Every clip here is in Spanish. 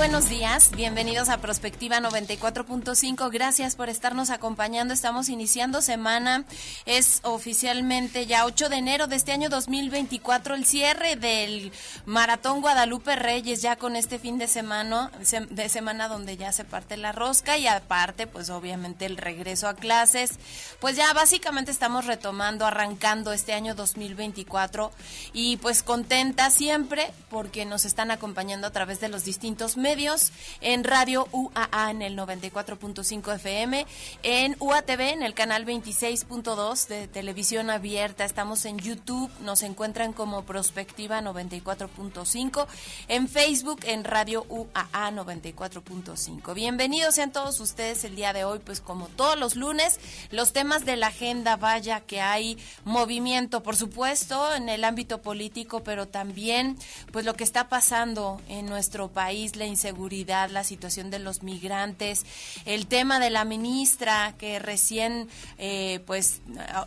Buenos días. Bienvenidos a Prospectiva 94.5. Gracias por estarnos acompañando. Estamos iniciando semana. Es oficialmente ya 8 de enero de este año 2024 el cierre del Maratón Guadalupe Reyes ya con este fin de semana de semana donde ya se parte la rosca y aparte pues obviamente el regreso a clases. Pues ya básicamente estamos retomando, arrancando este año 2024 y pues contenta siempre porque nos están acompañando a través de los distintos medios, en Radio UAA en el 94.5 FM, en UATV en el canal 26.2 de televisión abierta, estamos en YouTube, nos encuentran como Prospectiva 94.5, en Facebook en Radio UAA 94.5. Bienvenidos sean todos ustedes el día de hoy, pues como todos los lunes, los temas de la agenda, vaya que hay movimiento, por supuesto, en el ámbito político, pero también pues lo que está pasando en nuestro país la la situación de los migrantes, el tema de la ministra que recién eh, pues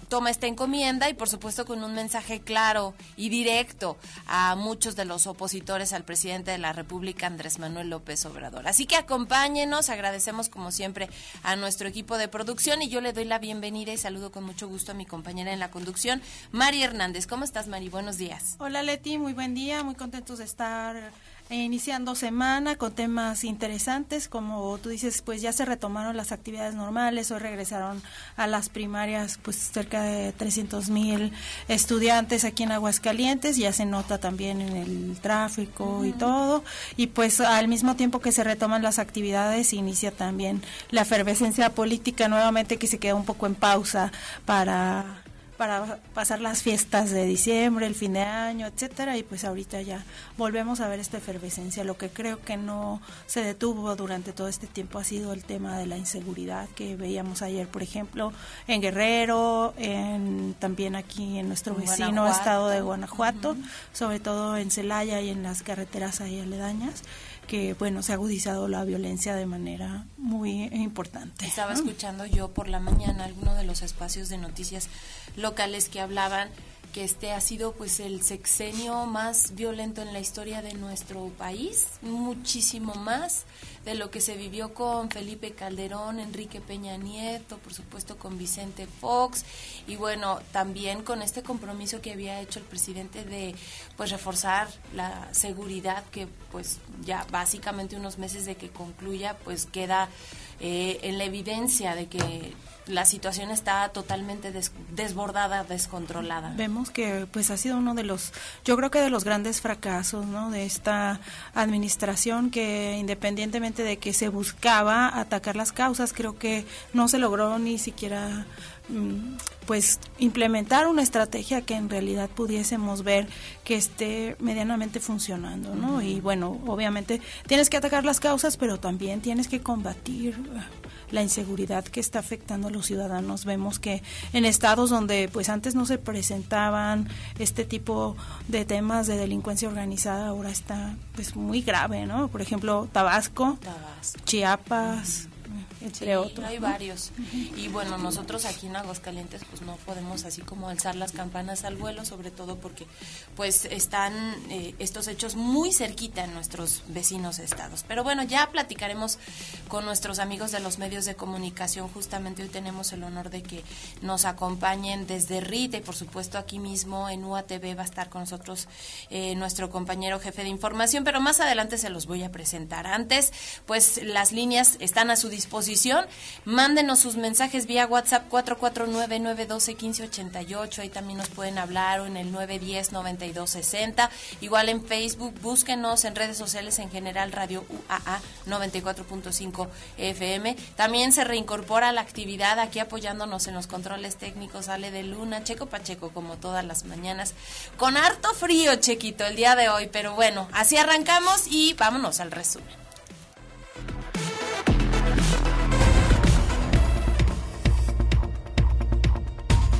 toma esta encomienda y por supuesto con un mensaje claro y directo a muchos de los opositores al presidente de la República, Andrés Manuel López Obrador. Así que acompáñenos, agradecemos como siempre a nuestro equipo de producción y yo le doy la bienvenida y saludo con mucho gusto a mi compañera en la conducción, Mari Hernández. ¿Cómo estás, Mari? Buenos días. Hola, Leti, muy buen día, muy contentos de estar iniciando semana con temas interesantes, como tú dices, pues ya se retomaron las actividades normales, hoy regresaron a las primarias pues cerca de 300 mil estudiantes aquí en Aguascalientes, ya se nota también en el tráfico y todo, y pues al mismo tiempo que se retoman las actividades, inicia también la efervescencia política nuevamente que se queda un poco en pausa para para pasar las fiestas de diciembre, el fin de año, etcétera, y pues ahorita ya volvemos a ver esta efervescencia. Lo que creo que no se detuvo durante todo este tiempo ha sido el tema de la inseguridad que veíamos ayer, por ejemplo, en Guerrero, en también aquí en nuestro vecino estado de Guanajuato, sobre todo en Celaya y en las carreteras ahí aledañas que bueno se ha agudizado la violencia de manera muy importante. Estaba escuchando yo por la mañana alguno de los espacios de noticias locales que hablaban que este ha sido pues el sexenio más violento en la historia de nuestro país, muchísimo más de lo que se vivió con Felipe Calderón, Enrique Peña Nieto, por supuesto con Vicente Fox y bueno, también con este compromiso que había hecho el presidente de pues reforzar la seguridad que pues ya básicamente unos meses de que concluya pues queda eh, en la evidencia de que la situación está totalmente desbordada, descontrolada. Vemos que pues ha sido uno de los, yo creo que de los grandes fracasos, ¿no? De esta administración que independientemente de que se buscaba atacar las causas, creo que no se logró ni siquiera pues implementar una estrategia que en realidad pudiésemos ver que esté medianamente funcionando, ¿no? Y bueno, obviamente tienes que atacar las causas, pero también tienes que combatir la inseguridad que está afectando a los ciudadanos. Vemos que en estados donde pues antes no se presentaban este tipo de temas de delincuencia organizada, ahora está pues muy grave, ¿no? Por ejemplo, Tabasco, Chiapas, entre otros. Hay varios. Y bueno, nosotros aquí en Aguascalientes pues no podemos así como alzar las campanas al vuelo, sobre todo porque pues están eh, estos hechos muy cerquita en nuestros vecinos estados. Pero bueno, ya platicaremos con nuestros amigos de los medios de comunicación. Justamente hoy tenemos el honor de que nos acompañen desde RITE y por supuesto aquí mismo en UATV va a estar con nosotros eh, nuestro compañero jefe de información, pero más adelante se los voy a presentar. Antes, pues las líneas están a su disposición disposición. Mándenos sus mensajes vía WhatsApp 449-912-1588. Ahí también nos pueden hablar o en el 910-9260. Igual en Facebook, búsquenos en redes sociales en general Radio UAA 94.5 FM. También se reincorpora la actividad aquí apoyándonos en los controles técnicos. Sale de Luna, Checo Pacheco, como todas las mañanas. Con harto frío, Chequito, el día de hoy. Pero bueno, así arrancamos y vámonos al resumen.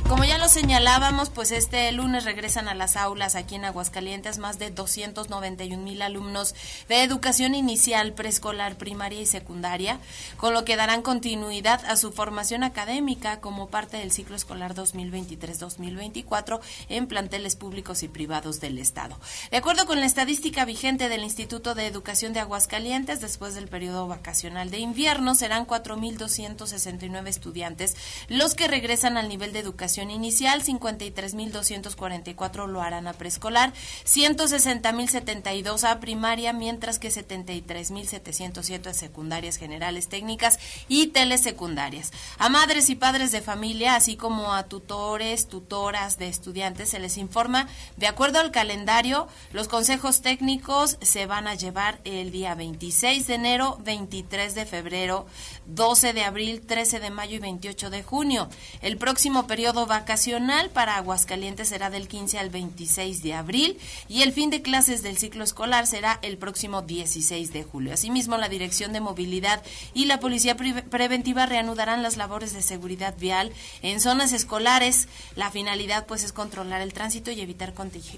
Como ya lo señalábamos, pues este lunes regresan a las aulas aquí en Aguascalientes más de 291 mil alumnos de educación inicial, preescolar, primaria y secundaria, con lo que darán continuidad a su formación académica como parte del ciclo escolar 2023-2024 en planteles públicos y privados del Estado. De acuerdo con la estadística vigente del Instituto de Educación de Aguascalientes, después del periodo vacacional de invierno, serán 4.269 estudiantes los que regresan al nivel de educación inicial, 53.244 lo harán a preescolar, 160.072 a primaria, mientras que 73.707 a secundarias generales técnicas y telesecundarias. A madres y padres de familia, así como a tutores, tutoras de estudiantes, se les informa, de acuerdo al calendario, los consejos técnicos se van a llevar el día 26 de enero, 23 de febrero, 12 de abril, 13 de mayo y 28 de junio. El próximo periodo vacacional para Aguascalientes será del 15 al 26 de abril y el fin de clases del ciclo escolar será el próximo 16 de julio. Asimismo, la Dirección de Movilidad y la Policía Preventiva reanudarán las labores de seguridad vial en zonas escolares. La finalidad pues es controlar el tránsito y evitar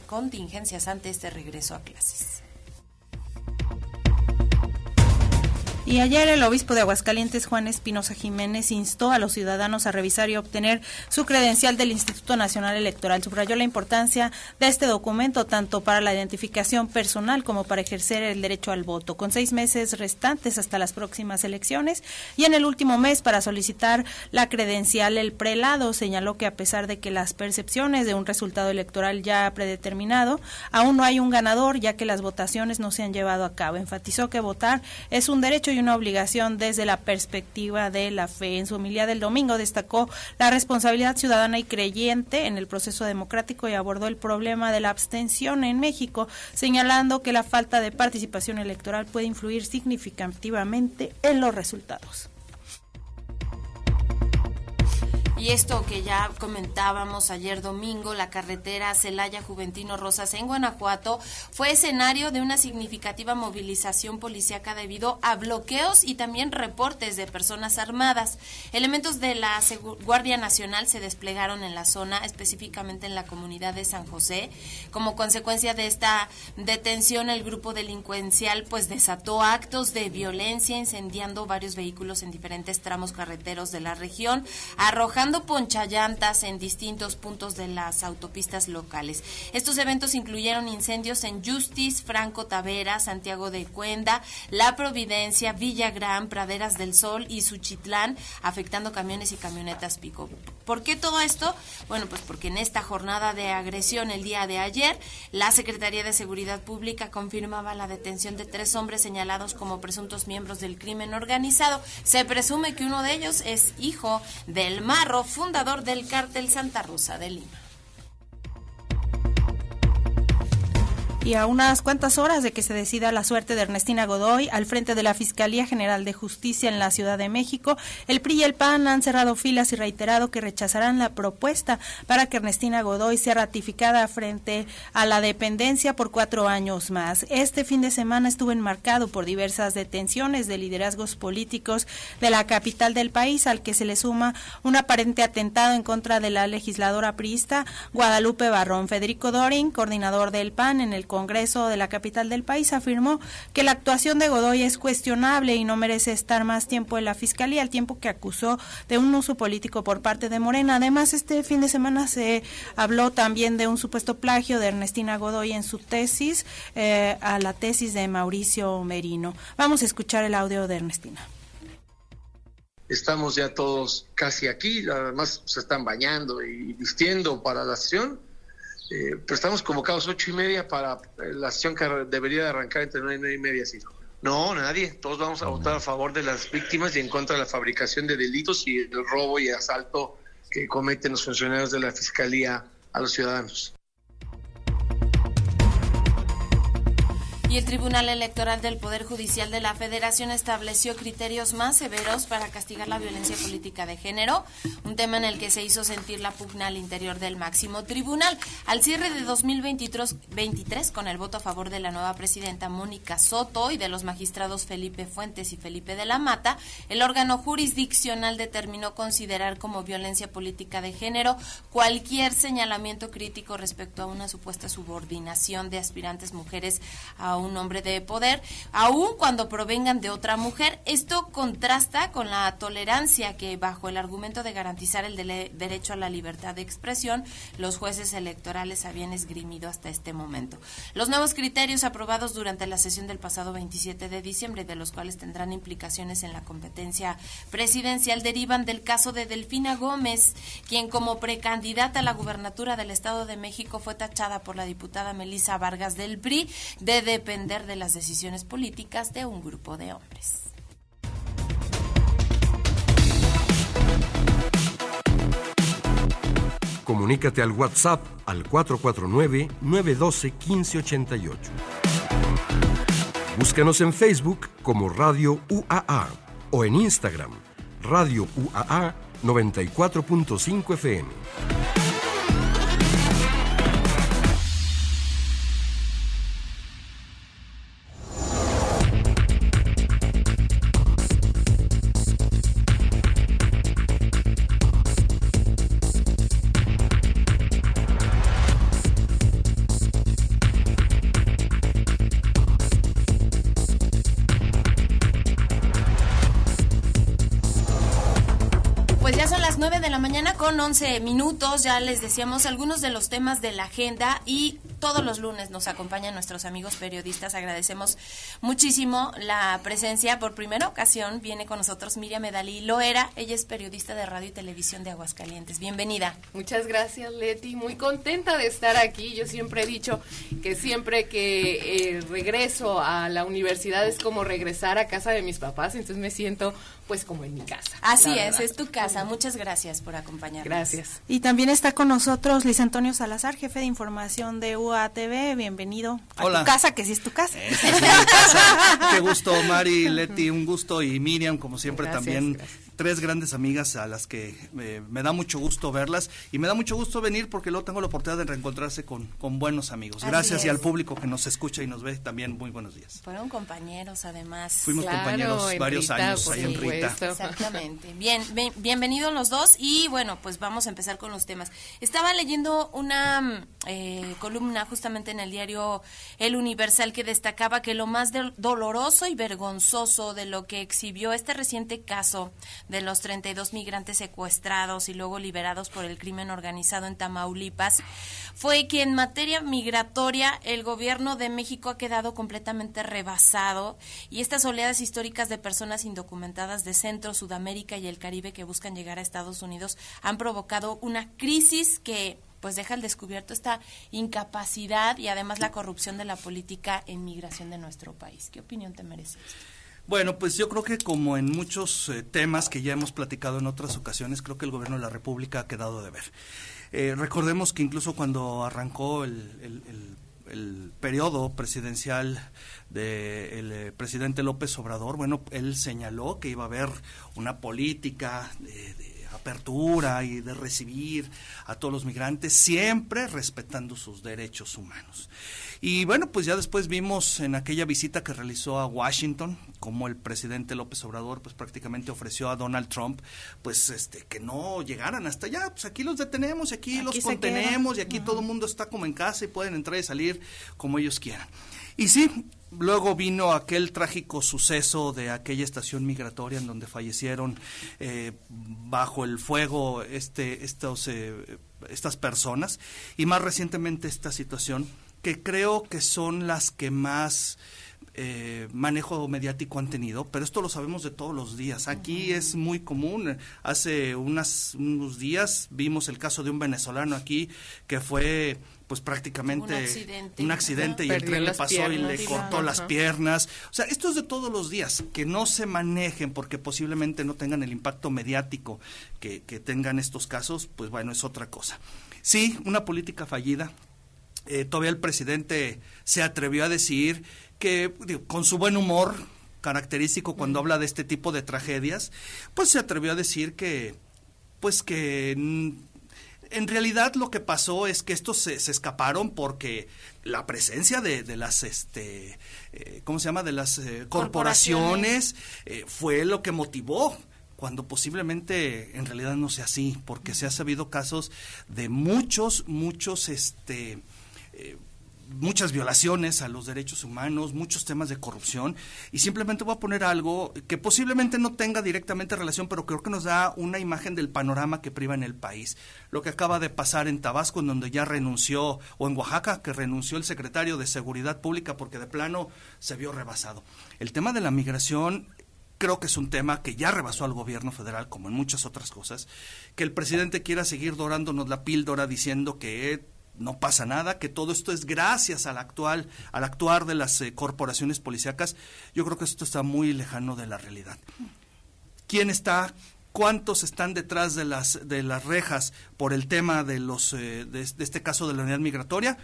contingencias ante este regreso a clases. Y ayer el obispo de Aguascalientes, Juan Espinosa Jiménez, instó a los ciudadanos a revisar y obtener su credencial del Instituto Nacional Electoral. Subrayó la importancia de este documento tanto para la identificación personal como para ejercer el derecho al voto. Con seis meses restantes hasta las próximas elecciones y en el último mes para solicitar la credencial, el prelado señaló que a pesar de que las percepciones de un resultado electoral ya predeterminado, aún no hay un ganador ya que las votaciones no se han llevado a cabo. Enfatizó que votar es un derecho y una obligación desde la perspectiva de la fe. En su homilía del domingo destacó la responsabilidad ciudadana y creyente en el proceso democrático y abordó el problema de la abstención en México, señalando que la falta de participación electoral puede influir significativamente en los resultados. Y esto que ya comentábamos ayer domingo, la carretera Celaya Juventino Rosas en Guanajuato fue escenario de una significativa movilización policíaca debido a bloqueos y también reportes de personas armadas. Elementos de la Guardia Nacional se desplegaron en la zona, específicamente en la comunidad de San José. Como consecuencia de esta detención, el grupo delincuencial pues desató actos de violencia, incendiando varios vehículos en diferentes tramos carreteros de la región, arrojando ponchallantas en distintos puntos de las autopistas locales. Estos eventos incluyeron incendios en Justice, Franco Tavera, Santiago de Cuenda, La Providencia, Villagrán, Praderas del Sol y Suchitlán, afectando camiones y camionetas pico. ¿Por qué todo esto? Bueno, pues porque en esta jornada de agresión el día de ayer, la Secretaría de Seguridad Pública confirmaba la detención de tres hombres señalados como presuntos miembros del crimen organizado. Se presume que uno de ellos es hijo del Marro fundador del cártel Santa Rosa de Lima. Y a unas cuantas horas de que se decida la suerte de Ernestina Godoy al frente de la Fiscalía General de Justicia en la Ciudad de México, el PRI y el PAN han cerrado filas y reiterado que rechazarán la propuesta para que Ernestina Godoy sea ratificada frente a la dependencia por cuatro años más. Este fin de semana estuvo enmarcado por diversas detenciones de liderazgos políticos de la capital del país, al que se le suma un aparente atentado en contra de la legisladora priista Guadalupe Barrón. Federico Dorin, coordinador del PAN en el Congreso de la capital del país afirmó que la actuación de Godoy es cuestionable y no merece estar más tiempo en la Fiscalía, al tiempo que acusó de un uso político por parte de Morena. Además, este fin de semana se habló también de un supuesto plagio de Ernestina Godoy en su tesis, eh, a la tesis de Mauricio Merino. Vamos a escuchar el audio de Ernestina estamos ya todos casi aquí, además se están bañando y vistiendo para la sesión eh, pero estamos convocados ocho y media para eh, la sesión que debería de arrancar entre nueve y nueve y media. Sí. No, nadie. Todos vamos a votar a favor de las víctimas y en contra de la fabricación de delitos y el robo y asalto que cometen los funcionarios de la Fiscalía a los ciudadanos. El Tribunal Electoral del Poder Judicial de la Federación estableció criterios más severos para castigar la violencia política de género, un tema en el que se hizo sentir la pugna al interior del máximo tribunal. Al cierre de 2023, con el voto a favor de la nueva presidenta Mónica Soto y de los magistrados Felipe Fuentes y Felipe de la Mata, el órgano jurisdiccional determinó considerar como violencia política de género cualquier señalamiento crítico respecto a una supuesta subordinación de aspirantes mujeres a un hombre de poder, aun cuando provengan de otra mujer. Esto contrasta con la tolerancia que, bajo el argumento de garantizar el derecho a la libertad de expresión, los jueces electorales habían esgrimido hasta este momento. Los nuevos criterios aprobados durante la sesión del pasado 27 de diciembre, de los cuales tendrán implicaciones en la competencia presidencial, derivan del caso de Delfina Gómez, quien como precandidata a la gubernatura del Estado de México fue tachada por la diputada Melisa Vargas del PRI de de las decisiones políticas de un grupo de hombres. Comunícate al WhatsApp al 449-912-1588. Búscanos en Facebook como Radio UAA o en Instagram Radio UAA 94.5 FM. Con 11 minutos, ya les decíamos algunos de los temas de la agenda y todos los lunes nos acompañan nuestros amigos periodistas. Agradecemos muchísimo la presencia. Por primera ocasión viene con nosotros Miriam Medalí Loera. Ella es periodista de radio y televisión de Aguascalientes. Bienvenida. Muchas gracias, Leti. Muy contenta de estar aquí. Yo siempre he dicho que siempre que eh, regreso a la universidad es como regresar a casa de mis papás. Entonces me siento pues como en mi casa. Así es, es tu casa. Muchas gracias por acompañarnos. Gracias. Y también está con nosotros Luis Antonio Salazar, jefe de información de UATV. Bienvenido a tu casa, que sí es tu casa. Qué gusto, Mari, Leti, un gusto. Y Miriam, como siempre, también tres grandes amigas a las que eh, me da mucho gusto verlas y me da mucho gusto venir porque luego tengo la oportunidad de reencontrarse con, con buenos amigos. Gracias y al público que nos escucha y nos ve también muy buenos días. Fueron compañeros además. Fuimos compañeros varios años ahí en Rita. Exactamente. Bien, bienvenidos los dos y bueno, pues vamos a empezar con los temas. Estaba leyendo una eh, columna justamente en el diario El Universal que destacaba que lo más doloroso y vergonzoso de lo que exhibió este reciente caso de los 32 migrantes secuestrados y luego liberados por el crimen organizado en Tamaulipas, fue que en materia migratoria el gobierno de México ha quedado completamente rebasado y estas oleadas históricas de personas indocumentadas de Centro, Sudamérica y el Caribe que buscan llegar a Estados Unidos han provocado una crisis que pues deja al descubierto esta incapacidad y además la corrupción de la política en migración de nuestro país. ¿Qué opinión te merece esto? Bueno, pues yo creo que como en muchos eh, temas que ya hemos platicado en otras ocasiones, creo que el gobierno de la República ha quedado de ver. Eh, recordemos que incluso cuando arrancó el, periodo presidencial del eh, presidente López Obrador, bueno, él señaló que iba a haber una política de apertura y de recibir a todos los migrantes, siempre respetando sus derechos humanos. Y bueno, pues ya después vimos en aquella visita que realizó a Washington, como el presidente López Obrador pues prácticamente ofreció a Donald Trump pues este que no llegaran hasta allá, pues aquí los detenemos y aquí, los contenemos y aquí todo el mundo está como en casa y pueden entrar y salir como ellos quieran. Y sí, luego vino aquel trágico suceso de aquella estación migratoria en donde fallecieron eh, bajo el fuego este, estos, eh, estas personas y más recientemente esta situación que creo que son las que más eh, manejo mediático han tenido, pero esto lo sabemos de todos los días. Aquí es muy común. Hace unas, unos días vimos el caso de un venezolano aquí que fue pues prácticamente un accidente, un accidente y el tren le pasó y le cortó las piernas. O sea, esto es de todos los días, que no se manejen porque posiblemente no tengan el impacto mediático que, que tengan estos casos, pues bueno, es otra cosa. Sí, una política fallida. Eh, todavía el presidente se atrevió a decir que con su buen humor característico cuando habla de este tipo de tragedias, pues se atrevió a decir que pues que en realidad lo que pasó es que estos se, escaparon porque la presencia de, de las este eh, cómo se llama de las eh, corporaciones, eh, fue lo que motivó cuando posiblemente en realidad no sea así porque se ha sabido casos de muchos muchos este muchas violaciones a los derechos humanos, muchos temas de corrupción, y simplemente voy a poner algo que posiblemente no tenga directamente relación, pero creo que nos da una imagen del panorama que priva en el país. Lo que acaba de pasar en Tabasco, en donde ya renunció, o en Oaxaca, que renunció el secretario de Seguridad Pública porque de plano se vio rebasado. El tema de la migración creo que es un tema que ya rebasó al gobierno federal, como en muchas otras cosas, que el presidente quiera seguir dorándonos la píldora diciendo que no pasa nada, que todo esto es gracias al actual, al actuar de las eh, corporaciones policíacas, yo creo que esto está muy lejano de la realidad. ¿Quién está? ¿Cuántos están detrás de las de las rejas por el tema de los eh, de, este caso de la unidad migratoria?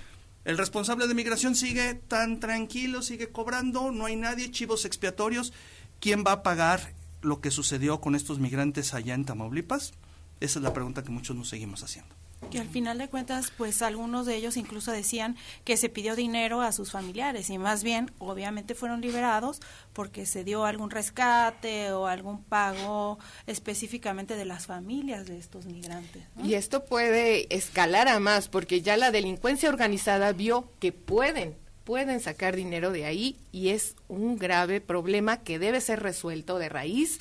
El responsable de migración sigue tan tranquilo, sigue cobrando, no hay nadie, chivos expiatorios. ¿Quién va a pagar lo que sucedió con estos migrantes allá en Tamaulipas? Esa es la pregunta que muchos nos seguimos haciendo. Que al final de cuentas, pues algunos de ellos incluso decían que se pidió dinero a sus familiares y más bien, obviamente fueron liberados porque se dio algún rescate o algún pago específicamente de las familias de estos migrantes. Y esto puede escalar a más porque ya la delincuencia organizada vio que pueden pueden sacar dinero de ahí y es un grave problema que debe ser resuelto de raíz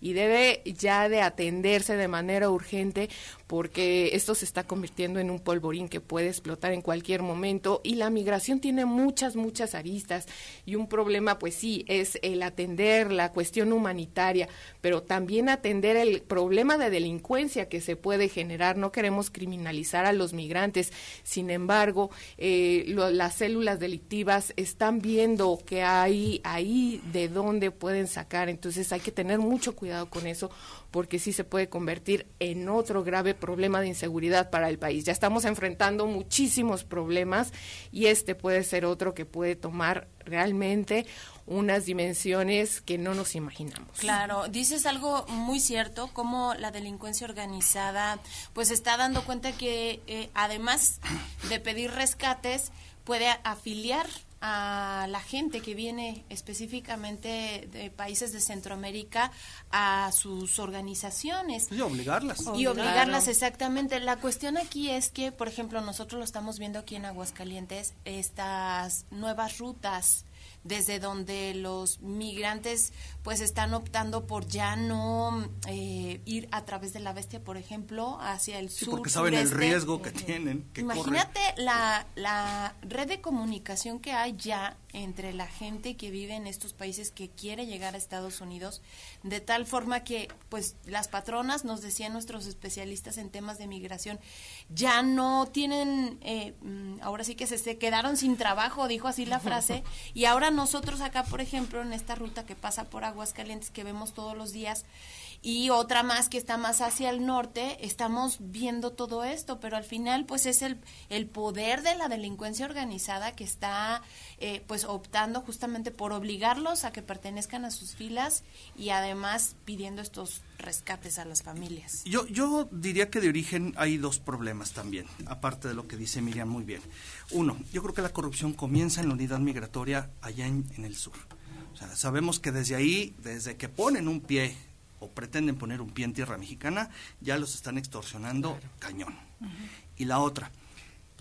y debe ya de atenderse de manera urgente porque esto se está convirtiendo en un polvorín que puede explotar en cualquier momento y la migración tiene muchas, muchas aristas y un problema pues sí es el atender la cuestión humanitaria, pero también atender el problema de delincuencia que se puede generar. No queremos criminalizar a los migrantes, sin embargo, eh, las células delictivas están viendo que hay ahí de dónde pueden sacar, entonces hay que tener mucho cuidado con eso porque sí se puede convertir en otro grave problema de inseguridad para el país. Ya estamos enfrentando muchísimos problemas y este puede ser otro que puede tomar realmente unas dimensiones que no nos imaginamos. Claro, dices algo muy cierto, como la delincuencia organizada pues está dando cuenta que eh, además de pedir rescates, puede afiliar a la gente que viene específicamente de países de Centroamérica a sus organizaciones. Y obligarlas. Y obligarlas, exactamente. La cuestión aquí es que, por ejemplo, nosotros lo estamos viendo aquí en Aguascalientes, estas nuevas rutas desde donde los migrantes pues están optando por ya no eh, ir a través de la bestia, por ejemplo, hacia el sur. Porque saben el riesgo que tienen. Imagínate la, la red de comunicación que hay ya entre la gente que vive en estos países que quiere llegar a Estados Unidos, de tal forma que pues las patronas, nos decían nuestros especialistas en temas de migración, ya no tienen, eh, mm, ahora sí que se, se quedaron sin trabajo, dijo así la frase, y ahora nosotros acá, por ejemplo, en esta ruta que pasa por Aguascalientes, que vemos todos los días, y otra más que está más hacia el norte, estamos viendo todo esto, pero al final pues es el, el poder de la delincuencia organizada que está eh, pues optando justamente por obligarlos a que pertenezcan a sus filas y además pidiendo estos rescates a las familias. Yo, yo diría que de origen hay dos problemas también, aparte de lo que dice Miriam muy bien. Uno, yo creo que la corrupción comienza en la unidad migratoria allá en, el sur. Sea, sabemos que desde ahí, desde que ponen un pie o pretenden poner un pie en tierra mexicana, ya los están extorsionando cañón. Y la otra,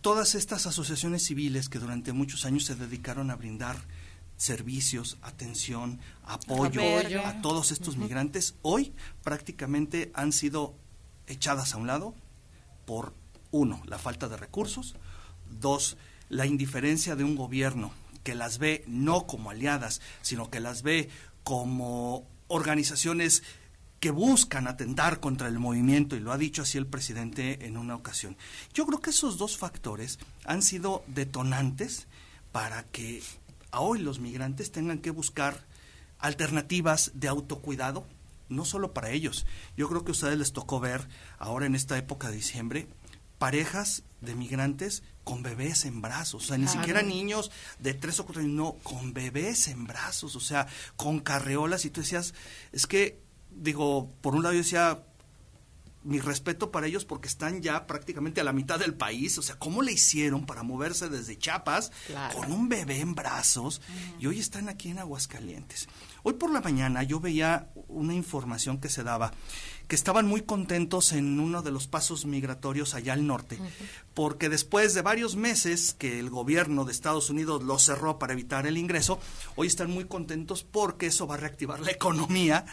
todas estas asociaciones civiles que durante muchos años se dedicaron a brindar servicios, atención, apoyo a todos estos migrantes, hoy prácticamente han sido echadas a un lado por, uno, la falta de recursos, dos, la indiferencia de un gobierno que las ve no como aliadas, sino que las ve como organizaciones que buscan atentar contra el movimiento, y lo ha dicho así el presidente en una ocasión. Yo creo que esos dos factores han sido detonantes para que hoy los migrantes tengan que buscar alternativas de autocuidado, no solo para ellos. Yo creo que a ustedes les tocó ver ahora en esta época de diciembre parejas de migrantes con bebés en brazos, o sea, ni siquiera niños de tres o cuatro años, no, con bebés en brazos, o sea, con carreolas, y tú decías, es que, digo, por un lado yo decía, mi respeto para ellos porque están ya prácticamente a la mitad del país. O sea, ¿cómo le hicieron para moverse desde Chiapas con un bebé en brazos? Y hoy están aquí en Aguascalientes. Hoy por la mañana yo veía una información que se daba que estaban muy contentos en uno de los pasos migratorios allá al norte, porque después de varios meses que el gobierno de Estados Unidos lo cerró para evitar el ingreso, hoy están muy contentos porque eso va a reactivar la economía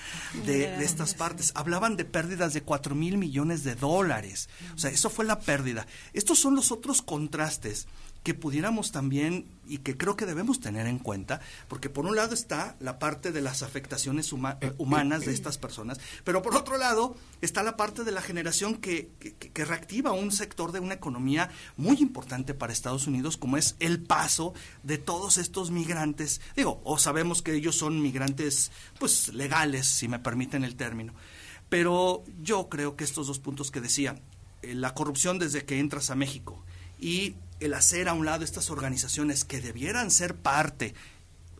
de, estas partes. Hablaban de pérdidas de 4 mil millones de dólares. O sea, eso fue la pérdida. Estos son los otros contrastes que pudiéramos también y que creo que debemos tener en cuenta, porque por un lado está la parte de las afectaciones eh, humanas de estas personas, pero por otro lado está la parte de la generación que, que, reactiva un sector de una economía muy importante para Estados Unidos, como es el paso de todos estos migrantes. Digo, o sabemos que ellos son migrantes, pues legales, si me permiten el término. Pero yo creo que estos dos puntos que decía, eh, la corrupción desde que entras a México y el hacer a un lado estas organizaciones que debieran ser parte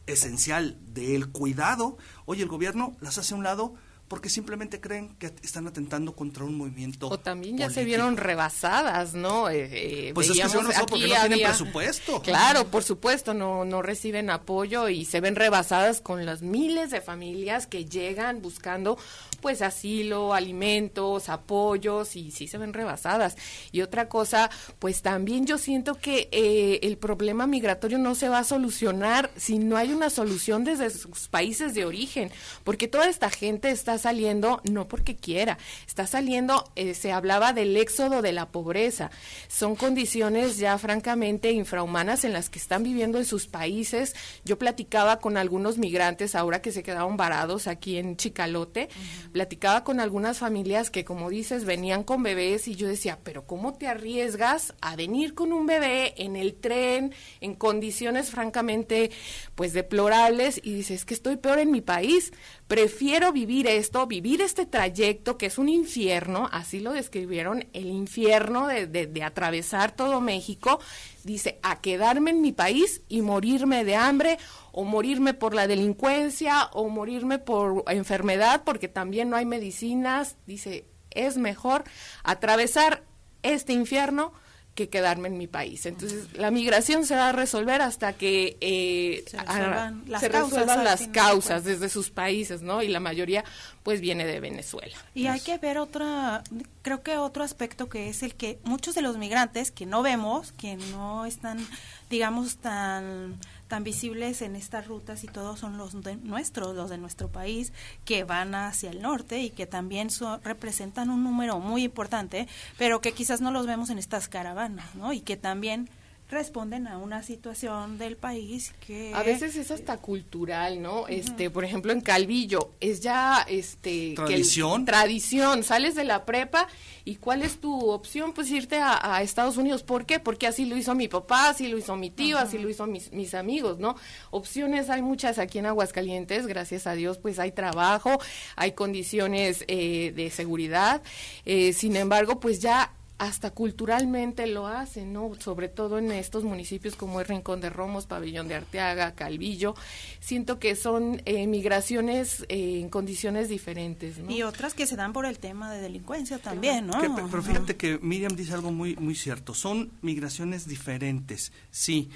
esencial del cuidado, hoy el gobierno las hace a un lado porque simplemente creen que están atentando contra un movimiento. O también ya se vieron rebasadas, ¿no? Eh, eh, pues es que se porque no tienen presupuesto. Claro, por supuesto, no, no reciben apoyo y se ven rebasadas con las miles de familias que llegan buscando pues asilo, alimentos, apoyos y sí se ven rebasadas. Y otra cosa, pues también yo siento que eh, el problema migratorio no se va a solucionar si no hay una solución desde sus países de origen, porque toda esta gente está saliendo no porque quiera, está saliendo, eh, se hablaba del éxodo de la pobreza, son condiciones ya francamente infrahumanas en las que están viviendo en sus países. Yo platicaba con algunos migrantes ahora que se quedaron varados aquí en Chicalote, platicaba con algunas familias que, como dices, venían con bebés y yo decía, pero ¿cómo te arriesgas a venir con un bebé en el tren, en condiciones francamente, pues deplorables? Y dices, es que estoy peor en mi país, prefiero vivir esto, vivir este trayecto que es un infierno, así lo describieron, el infierno de, de, atravesar todo México, dice, a quedarme en mi país y morirme de hambre o morirme por la delincuencia o morirme por enfermedad porque también no hay medicinas, dice, es mejor atravesar este infierno que quedarme en mi país. Entonces, la migración se va a resolver hasta que eh, se resuelvan, las, causas, las causas desde sus países, ¿no? Y la mayoría, pues, viene de Venezuela. Y hay que ver otra, creo que otro aspecto que es el que muchos de los migrantes que no vemos, que no están, digamos, tan tan visibles en estas rutas y todos son los de nuestros, los de nuestro país, que van hacia el norte y que también representan un número muy importante, pero que quizás no los vemos en estas caravanas, ¿no? Y que también responden a una situación del país que a veces es hasta cultural no este por ejemplo en Calvillo es ya este tradición. Tradición sales de la prepa y cuál es tu opción pues irte a, Estados Unidos. Por qué porque así lo hizo mi papá así lo hizo mi tío así lo hizo mis, mis amigos no opciones hay muchas aquí en Aguascalientes gracias a Dios pues hay trabajo hay condiciones eh, de seguridad eh, sin embargo pues ya hasta culturalmente lo hacen, ¿no? Sobre todo en estos municipios como es Rincón de Romos, Pabellón de Arteaga, Calvillo. Siento que son eh, migraciones eh, en condiciones diferentes, ¿no? Y otras que se dan por el tema de delincuencia también, ¿no? pero fíjate que Miriam dice algo muy, muy cierto. Son migraciones diferentes, sí.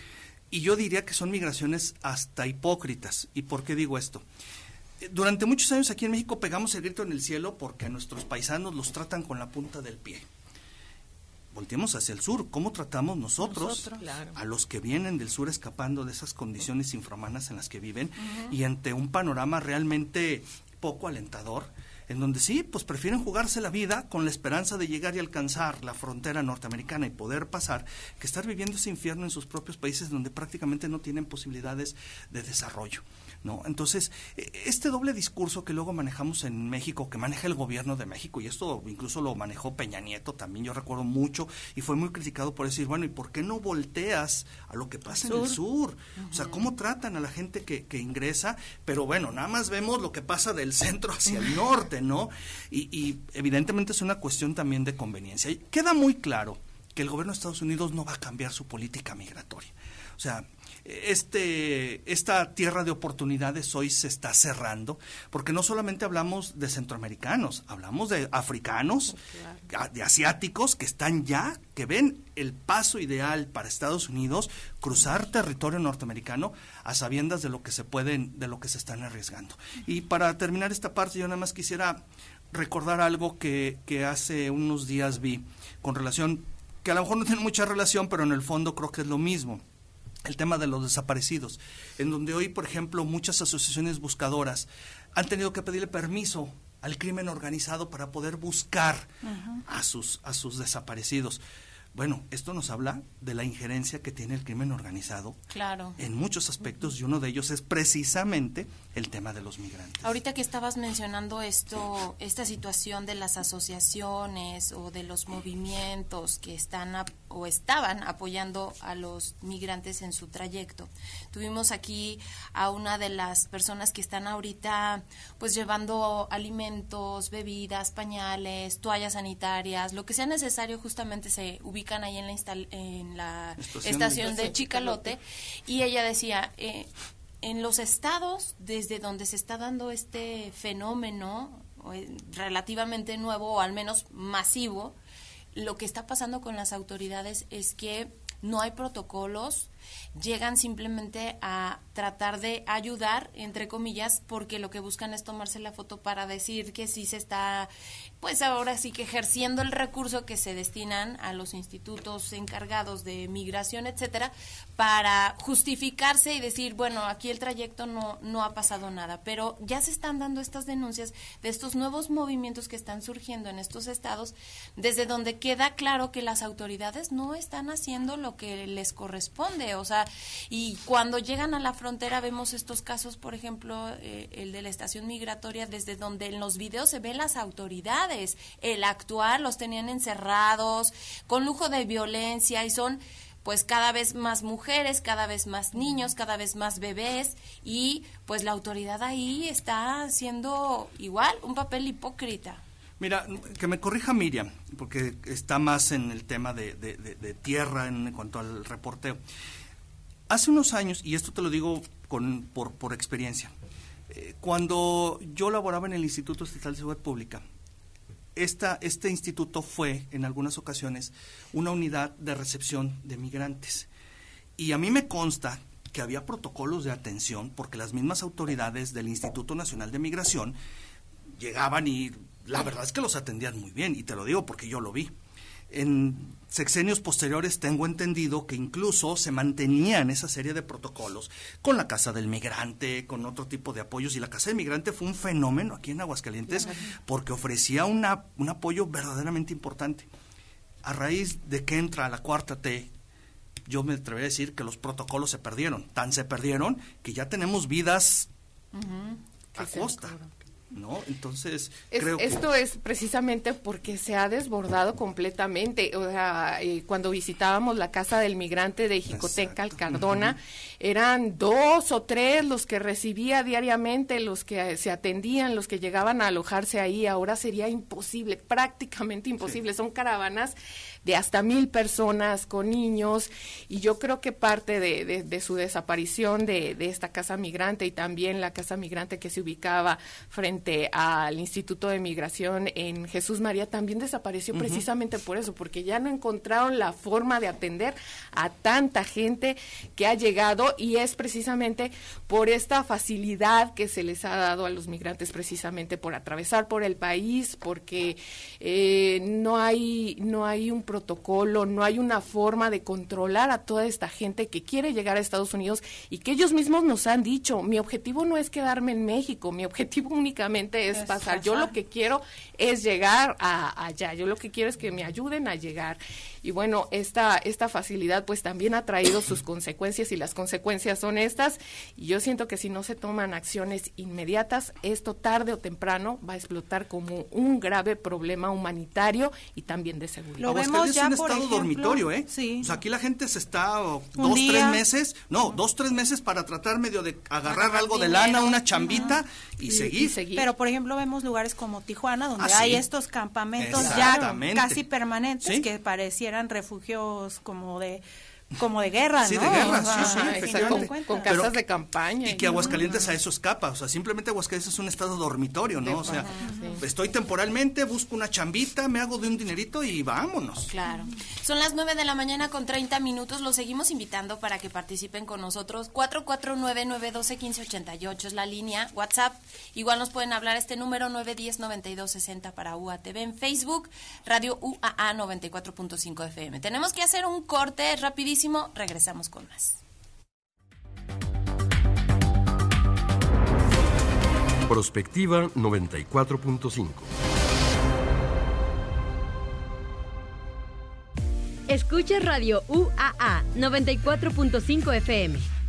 Y yo diría que son migraciones hasta hipócritas. ¿Y por qué digo esto? Durante muchos años aquí en México pegamos el grito en el cielo porque a nuestros paisanos los tratan con la punta del pie volteemos hacia el sur, ¿cómo tratamos nosotros, a los que vienen del sur escapando de esas condiciones infrahumanas en las que viven y ante un panorama realmente poco alentador? en donde sí, pues prefieren jugarse la vida con la esperanza de llegar y alcanzar la frontera norteamericana y poder pasar, que estar viviendo ese infierno en sus propios países donde prácticamente no tienen posibilidades de desarrollo. ¿No? Entonces, e, este doble discurso que luego manejamos en México, que maneja el gobierno de México, y esto incluso lo manejó Peña Nieto también, yo recuerdo mucho, y fue muy criticado por decir, bueno, ¿y por qué no volteas a lo que pasa en el sur? O sea, ¿cómo tratan a la gente que, que, ingresa? Pero bueno, nada más vemos lo que pasa del centro hacia el norte, ¿no? Y, y evidentemente es una cuestión también de conveniencia. Y queda muy claro que el gobierno de Estados Unidos no va a cambiar su política migratoria. O sea, este, esta tierra de oportunidades hoy se está cerrando, porque no solamente hablamos de centroamericanos, hablamos de africanos, de asiáticos que están ya, que ven el paso ideal para Estados Unidos, cruzar territorio norteamericano a sabiendas de lo que se pueden, de lo que se están arriesgando. Y para terminar esta parte, yo nada más quisiera recordar algo que, que hace unos días vi con relación, que a lo mejor no tiene mucha relación, pero en el fondo creo que es lo mismo el tema de los desaparecidos, en donde hoy, por ejemplo, muchas asociaciones buscadoras han tenido que pedirle permiso al crimen organizado para poder buscar a sus a sus desaparecidos. Bueno, esto nos habla de la injerencia que tiene el crimen organizado claro. en muchos aspectos y uno de ellos es precisamente el tema de los migrantes. Ahorita que estabas mencionando esto, esta situación de las asociaciones o de los movimientos que están o estaban apoyando a los migrantes en su trayecto. Tuvimos aquí a una de las personas que están ahorita pues llevando alimentos, bebidas, pañales, toallas sanitarias, lo que sea necesario justamente se ubican ahí en la, en la estación, de, Chicalote y ella decía eh, en los estados desde donde se está dando este fenómeno eh, relativamente nuevo o al menos masivo, lo que está pasando con las autoridades es que no hay protocolos, llegan simplemente a tratar de ayudar, entre comillas, porque lo que buscan es tomarse la foto para decir que sí se está, pues ahora sí que ejerciendo el recurso que se destinan a los institutos encargados de migración, etcétera, para justificarse y decir, bueno, aquí el trayecto no, no ha pasado nada. Pero ya se están dando estas denuncias de estos nuevos movimientos que están surgiendo en estos estados, desde donde queda claro que las autoridades no están haciendo lo que les corresponde. O sea, y cuando llegan a la frontera vemos estos casos, por ejemplo, eh, el de la estación migratoria, desde donde en los videos se ven las autoridades, el actuar, los tenían encerrados, con lujo de violencia y son pues cada vez más mujeres, cada vez más niños, cada vez más bebés y pues la autoridad ahí está haciendo igual un papel hipócrita. Mira, que me corrija Miriam, porque está más en el tema de, tierra en cuanto al reporteo. Hace unos años, y esto te lo digo con, por, por experiencia, eh, cuando yo laboraba en el Instituto Estatal de Seguridad Pública, esta, este instituto fue, en algunas ocasiones, una unidad de recepción de migrantes. Y a mí me consta que había protocolos de atención porque las mismas autoridades del Instituto Nacional de Migración llegaban y la verdad es que los atendían muy bien, y te lo digo porque yo lo vi. En sexenios posteriores tengo entendido que incluso se mantenían esa serie de protocolos con la Casa del Migrante, con otro tipo de apoyos. Y la Casa del Migrante fue un fenómeno aquí en Aguascalientes porque ofrecía una, un apoyo verdaderamente importante. A raíz de que entra la cuarta T, yo me atrevería a decir que los protocolos se perdieron. Tan se perdieron que ya tenemos vidas a costa. ¿No? Entonces, esto es precisamente porque se ha desbordado completamente. O sea, eh, cuando visitábamos la casa del migrante de Jicoteca, Cardona, eran dos o tres los que recibía diariamente, los que se atendían, los que llegaban a alojarse ahí. Ahora sería imposible, prácticamente imposible. Son caravanas de hasta mil personas con niños y yo creo que parte de, de, su desaparición de, de, esta casa migrante y también la casa migrante que se ubicaba frente al Instituto de Migración en Jesús María también desapareció precisamente por eso, porque ya no encontraron la forma de atender a tanta gente que ha llegado y es precisamente por esta facilidad que se les ha dado a los migrantes precisamente por atravesar por el país, porque eh, no hay no hay un protocolo, no hay una forma de controlar a toda esta gente que quiere llegar a Estados Unidos y que ellos mismos nos han dicho, mi objetivo no es quedarme en México, mi objetivo únicamente es, pasar. Yo lo que quiero es llegar a, allá. Yo lo que quiero es que me ayuden a llegar. Y bueno, esta, esta facilidad pues también ha traído sus consecuencias y las consecuencias son estas. Y yo siento que si no se toman acciones inmediatas, esto tarde o temprano va a explotar como un grave problema humanitario y también de seguridad. Lo vemos ya, es un estado dormitorio, ¿eh? Sí. O sea, aquí la gente se está dos, tres meses, no, dos, tres meses para tratar medio de agarrar algo de lana, una chambita y, seguir. Pero, por ejemplo, vemos lugares como Tijuana, donde ah, hay estos campamentos ya casi permanentes que parecieran refugios como de como de guerra, sí, de guerra, sí, sí, con, casas de campaña. Y que Aguascalientes a eso escapa, o sea, simplemente Aguascalientes es un estado dormitorio, ¿no? O sea, estoy temporalmente, busco una chambita, me hago de un dinerito y vámonos. Claro. Son las 9 de la mañana con 30 minutos, los seguimos invitando para que participen con nosotros. 449-912-1588 es la línea, WhatsApp. Igual nos pueden hablar este número 910-9260 para UATV en Facebook, Radio UAA 94.5 FM. Tenemos que hacer un corte rapidísimo regresamos con más. Prospectiva 94.5 Escucha Radio UAA 94.5 FM.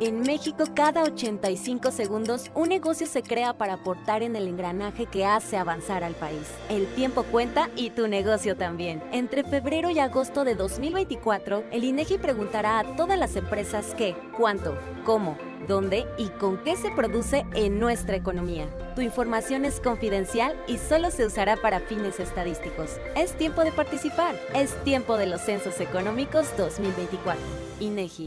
En México, cada 85 segundos, un negocio se crea para aportar en el engranaje que hace avanzar al país. El tiempo cuenta y tu negocio también. Entre febrero y agosto de 2024, el INEGI preguntará a todas las empresas qué, cuánto, cómo, dónde y con qué se produce en nuestra economía. Tu información es confidencial y solo se usará para fines estadísticos. Es tiempo de participar. Es tiempo de los Censos Económicos 2024. INEGI.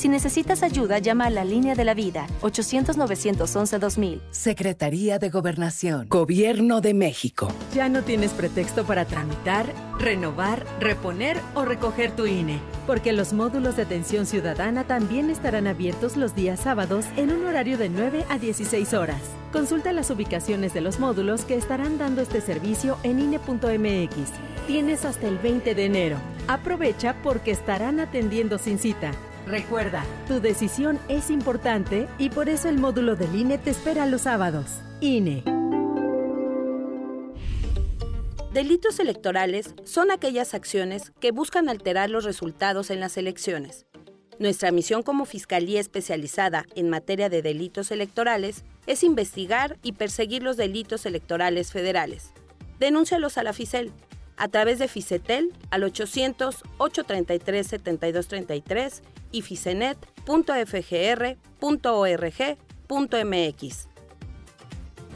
Si necesitas ayuda, llama a la línea de la vida 800-911-2000. Secretaría de Gobernación. Gobierno de México. Ya no tienes pretexto para tramitar, renovar, reponer o recoger tu INE, porque los módulos de atención ciudadana también estarán abiertos los días sábados en un horario de 9 a 16 horas. Consulta las ubicaciones de los módulos que estarán dando este servicio en INE.mx. Tienes hasta el 20 de enero. Aprovecha porque estarán atendiendo sin cita. Recuerda, tu decisión es importante y por eso el módulo del INE te espera los sábados. INE. Delitos electorales son aquellas acciones que buscan alterar los resultados en las elecciones. Nuestra misión como Fiscalía especializada en materia de delitos electorales es investigar y perseguir los delitos electorales federales. Denúncialos a la FICEL a través de FICETEL al 800-833-7233 y ficenet.fgr.org.mx.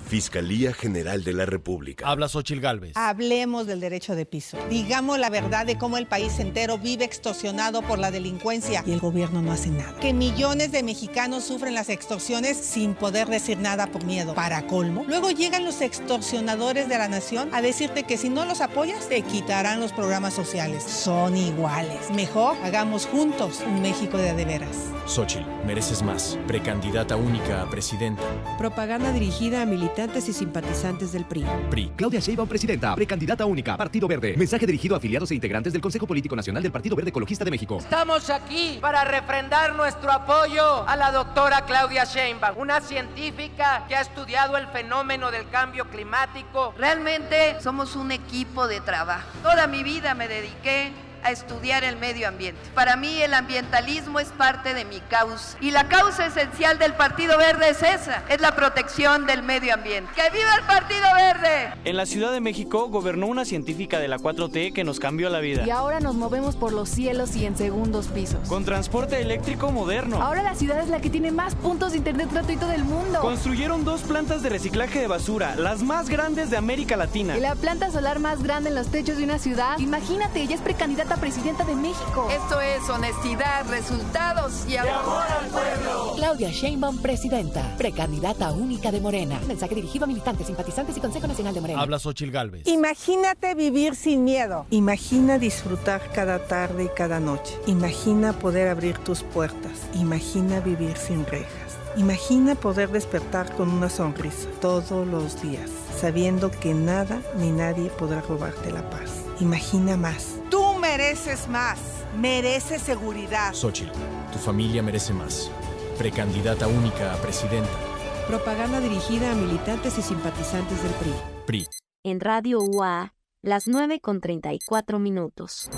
Fiscalía General de la República. Habla Xochil Gálvez. Hablemos del derecho de piso. Digamos la verdad de cómo el país entero vive extorsionado por la delincuencia y el gobierno no hace nada. Que millones de mexicanos sufren las extorsiones sin poder decir nada por miedo. Para colmo, luego llegan los extorsionadores de la nación a decirte que si no los apoyas te quitarán los programas sociales. Son iguales. Mejor hagamos juntos un México de adeveras. Xochil, mereces más. Precandidata única a presidenta. Propaganda dirigida a militantes y simpatizantes del PRI. PRI. Claudia Sheinbaum, presidenta. Precandidata única. Partido Verde. Mensaje dirigido a afiliados e integrantes del Consejo Político Nacional del Partido Verde Ecologista de México. Estamos aquí para refrendar nuestro apoyo a la doctora Claudia Sheinbaum, una científica que ha estudiado el fenómeno del cambio climático. Realmente somos un equipo de trabajo. Toda mi vida me dediqué a estudiar el medio ambiente. Para mí el ambientalismo es parte de mi causa. Y la causa esencial del Partido Verde es esa, es la protección del medio ambiente. ¡Que viva el Partido Verde! En la Ciudad de México gobernó una científica de la 4T que nos cambió la vida. Y ahora nos movemos por los cielos y en segundos pisos. Con transporte eléctrico moderno. Ahora la ciudad es la que tiene más puntos de internet gratuito del mundo. Construyeron dos plantas de reciclaje de basura, las más grandes de América Latina. Y la planta solar más grande en los techos de una ciudad. Imagínate, ella es precandidata candidata a presidenta de México. Esto es honestidad, resultados y amor al pueblo. Claudia Sheinbaum, presidenta, precandidata única de Morena. Mensaje dirigido a militantes, simpatizantes y Consejo Nacional de Morena. Habla Xochil Gálvez. Imagínate vivir sin miedo. Imagina disfrutar cada tarde y cada noche. Imagina poder abrir tus puertas. Imagina vivir sin rejas. Imagina poder despertar con una sonrisa todos los días, sabiendo que nada ni nadie podrá robarte la paz. Imagina más. Tú mereces más. Mereces seguridad. Xochil, tu familia merece más. Precandidata única a presidenta. Propaganda dirigida a militantes y simpatizantes del PRI. PRI. En Radio UA, las 9 con 34 minutos.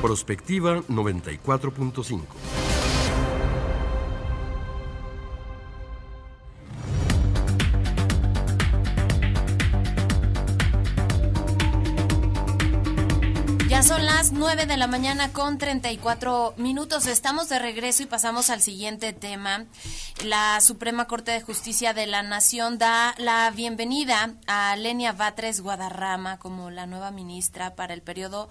Prospectiva 94.5. 9 de la mañana con 34 minutos. Estamos de regreso y pasamos al siguiente tema. La Suprema Corte de Justicia de la Nación da la bienvenida a Lenia Batres Guadarrama como la nueva ministra para el periodo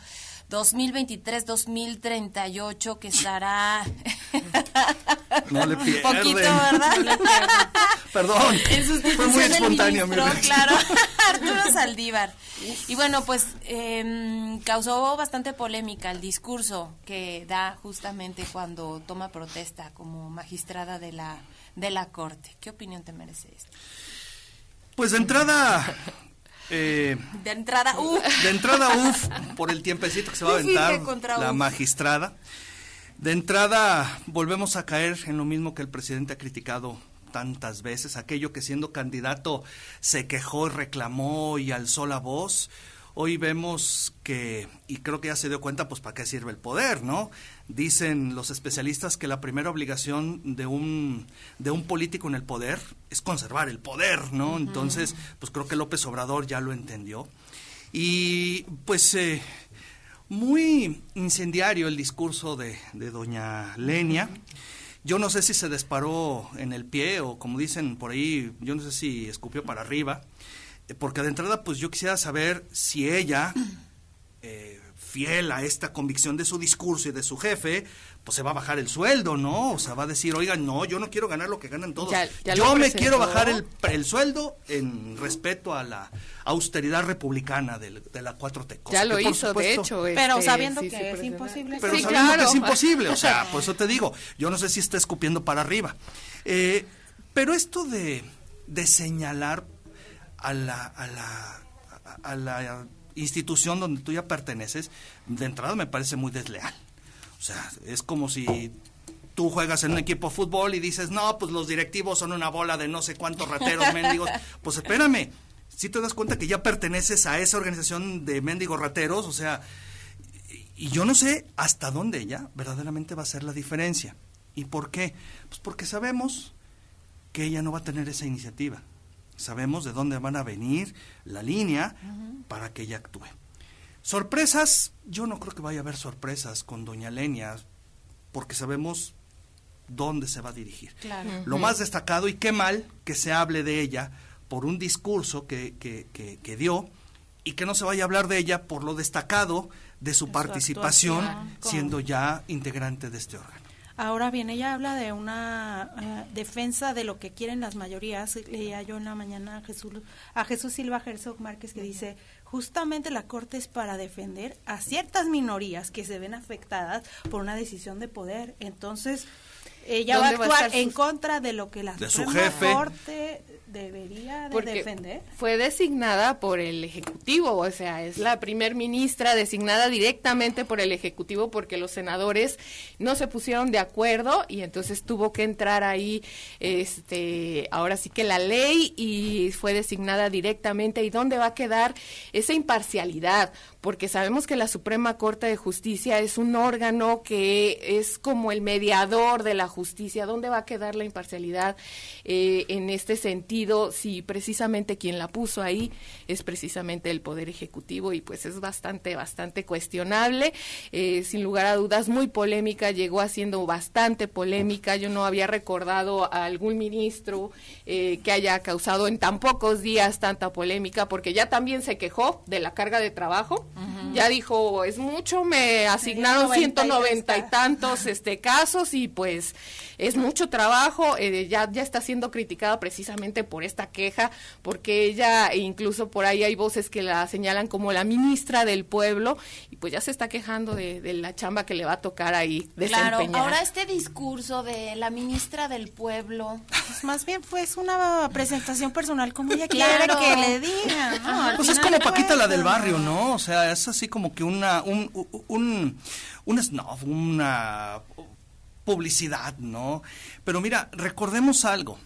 2023-2038 que estará No le pierden. poquito, ¿verdad? No le. Perdón. En sustitución Fue muy espontáneo, mi ministro, claro, Arturo Saldívar. Y bueno, pues em, causó bastante polémica el discurso que da justamente cuando toma protesta como magistrada de la de la corte. ¿Qué opinión te merece esto? Pues de entrada, eh, De entrada, uh. de entrada, uff, por el tiempecito que se va a aventar la uf. magistrada. De entrada, volvemos a caer en lo mismo que el presidente ha criticado tantas veces, aquello que siendo candidato se quejó y reclamó y alzó la voz. Hoy vemos que, y creo que ya se dio cuenta, pues para qué sirve el poder, ¿no? Dicen los especialistas que la primera obligación de un, de un político en el poder es conservar el poder, ¿no? Entonces, pues creo que López Obrador ya lo entendió. Y pues eh, muy incendiario el discurso de, de doña Lenia. Yo no sé si se disparó en el pie o como dicen por ahí, yo no sé si escupió para arriba, porque de entrada pues yo quisiera saber si ella, eh, fiel a esta convicción de su discurso y de su jefe, pues se va a bajar el sueldo, ¿no? O sea, va a decir, oigan, no, yo no quiero ganar lo que ganan todos. Ya- ya yo me quiero bajar el, el sueldo en respeto a la austeridad republicana del- de, la 4T. cosa Ya lo hizo, de hecho. Pero este, sabiendo sí que es imposible. pero Sí, sabiendo claro. que es imposible, o sea, por eso te digo, yo no sé si está escupiendo para arriba. Eh, pero esto de, de señalar a la, a la, a- la institución donde tú ya perteneces, de entrada me parece muy desleal. O sea, es como si tú juegas en un equipo de fútbol y dices, no, pues los directivos son una bola de no sé cuántos rateros, mendigos. Pues espérame, si te das cuenta que ya perteneces a esa organización de mendigos rateros, o sea, y yo no sé hasta dónde ella verdaderamente va a ser la diferencia. ¿Y por qué? Pues porque sabemos que ella no va a tener esa iniciativa. Sabemos de dónde van a venir la línea para que ella actúe. Sorpresas, yo no creo que vaya a haber sorpresas con doña Lenia, porque sabemos dónde se va a dirigir. Claro. Lo más destacado, y qué mal que se hable de ella por un discurso que, que, que- que dio y que no se vaya a hablar de ella por lo destacado de su participación siendo ya integrante de este órgano. Ahora bien, ella habla de una eh, defensa de lo que quieren las mayorías. Leía yo en la mañana a Jesús, a Jesús Silva Herzog Márquez que dice, justamente la Corte es para defender a ciertas minorías que se ven afectadas por una decisión de poder. Entonces, ella va a ¿Dónde va a actuar en sus- contra de lo que la De su jefe. Corte debería de defender. fue designada por el Ejecutivo, o sea, es la primer ministra designada directamente por el Ejecutivo porque los senadores no se pusieron de acuerdo y entonces tuvo que entrar ahí, este, ahora sí que la ley y fue designada directamente. ¿Y dónde va a quedar esa imparcialidad? Porque sabemos que la Suprema Corte de Justicia es un órgano que es como el mediador de la justicia. ¿Dónde va a quedar la imparcialidad eh, en este sentido si precisamente quien la puso ahí es precisamente el Poder Ejecutivo y pues es bastante, bastante cuestionable. Eh, sin lugar a dudas, muy polémica, llegó haciendo bastante polémica. Yo no había recordado a algún ministro eh, que haya causado en tan pocos días tanta polémica porque ya también se quejó de la carga de trabajo Ya dijo, es mucho, me asignaron 190 y tantos este casos y pues es mucho trabajo, eh, ya, ya está siendo criticada precisamente por esta queja, porque ella, incluso por ahí hay voces que la señalan como la ministra del pueblo, y pues ya se está quejando de, la chamba que le va a tocar ahí desempeñar. Claro, ahora este discurso de la ministra del pueblo, pues más bien fue una presentación personal como ella quiere que le diga. Pues es como Paquita la del barrio, ¿no? O sea, es así como que una, un, un, un snob, una publicidad, ¿no? Pero mira, recordemos algo.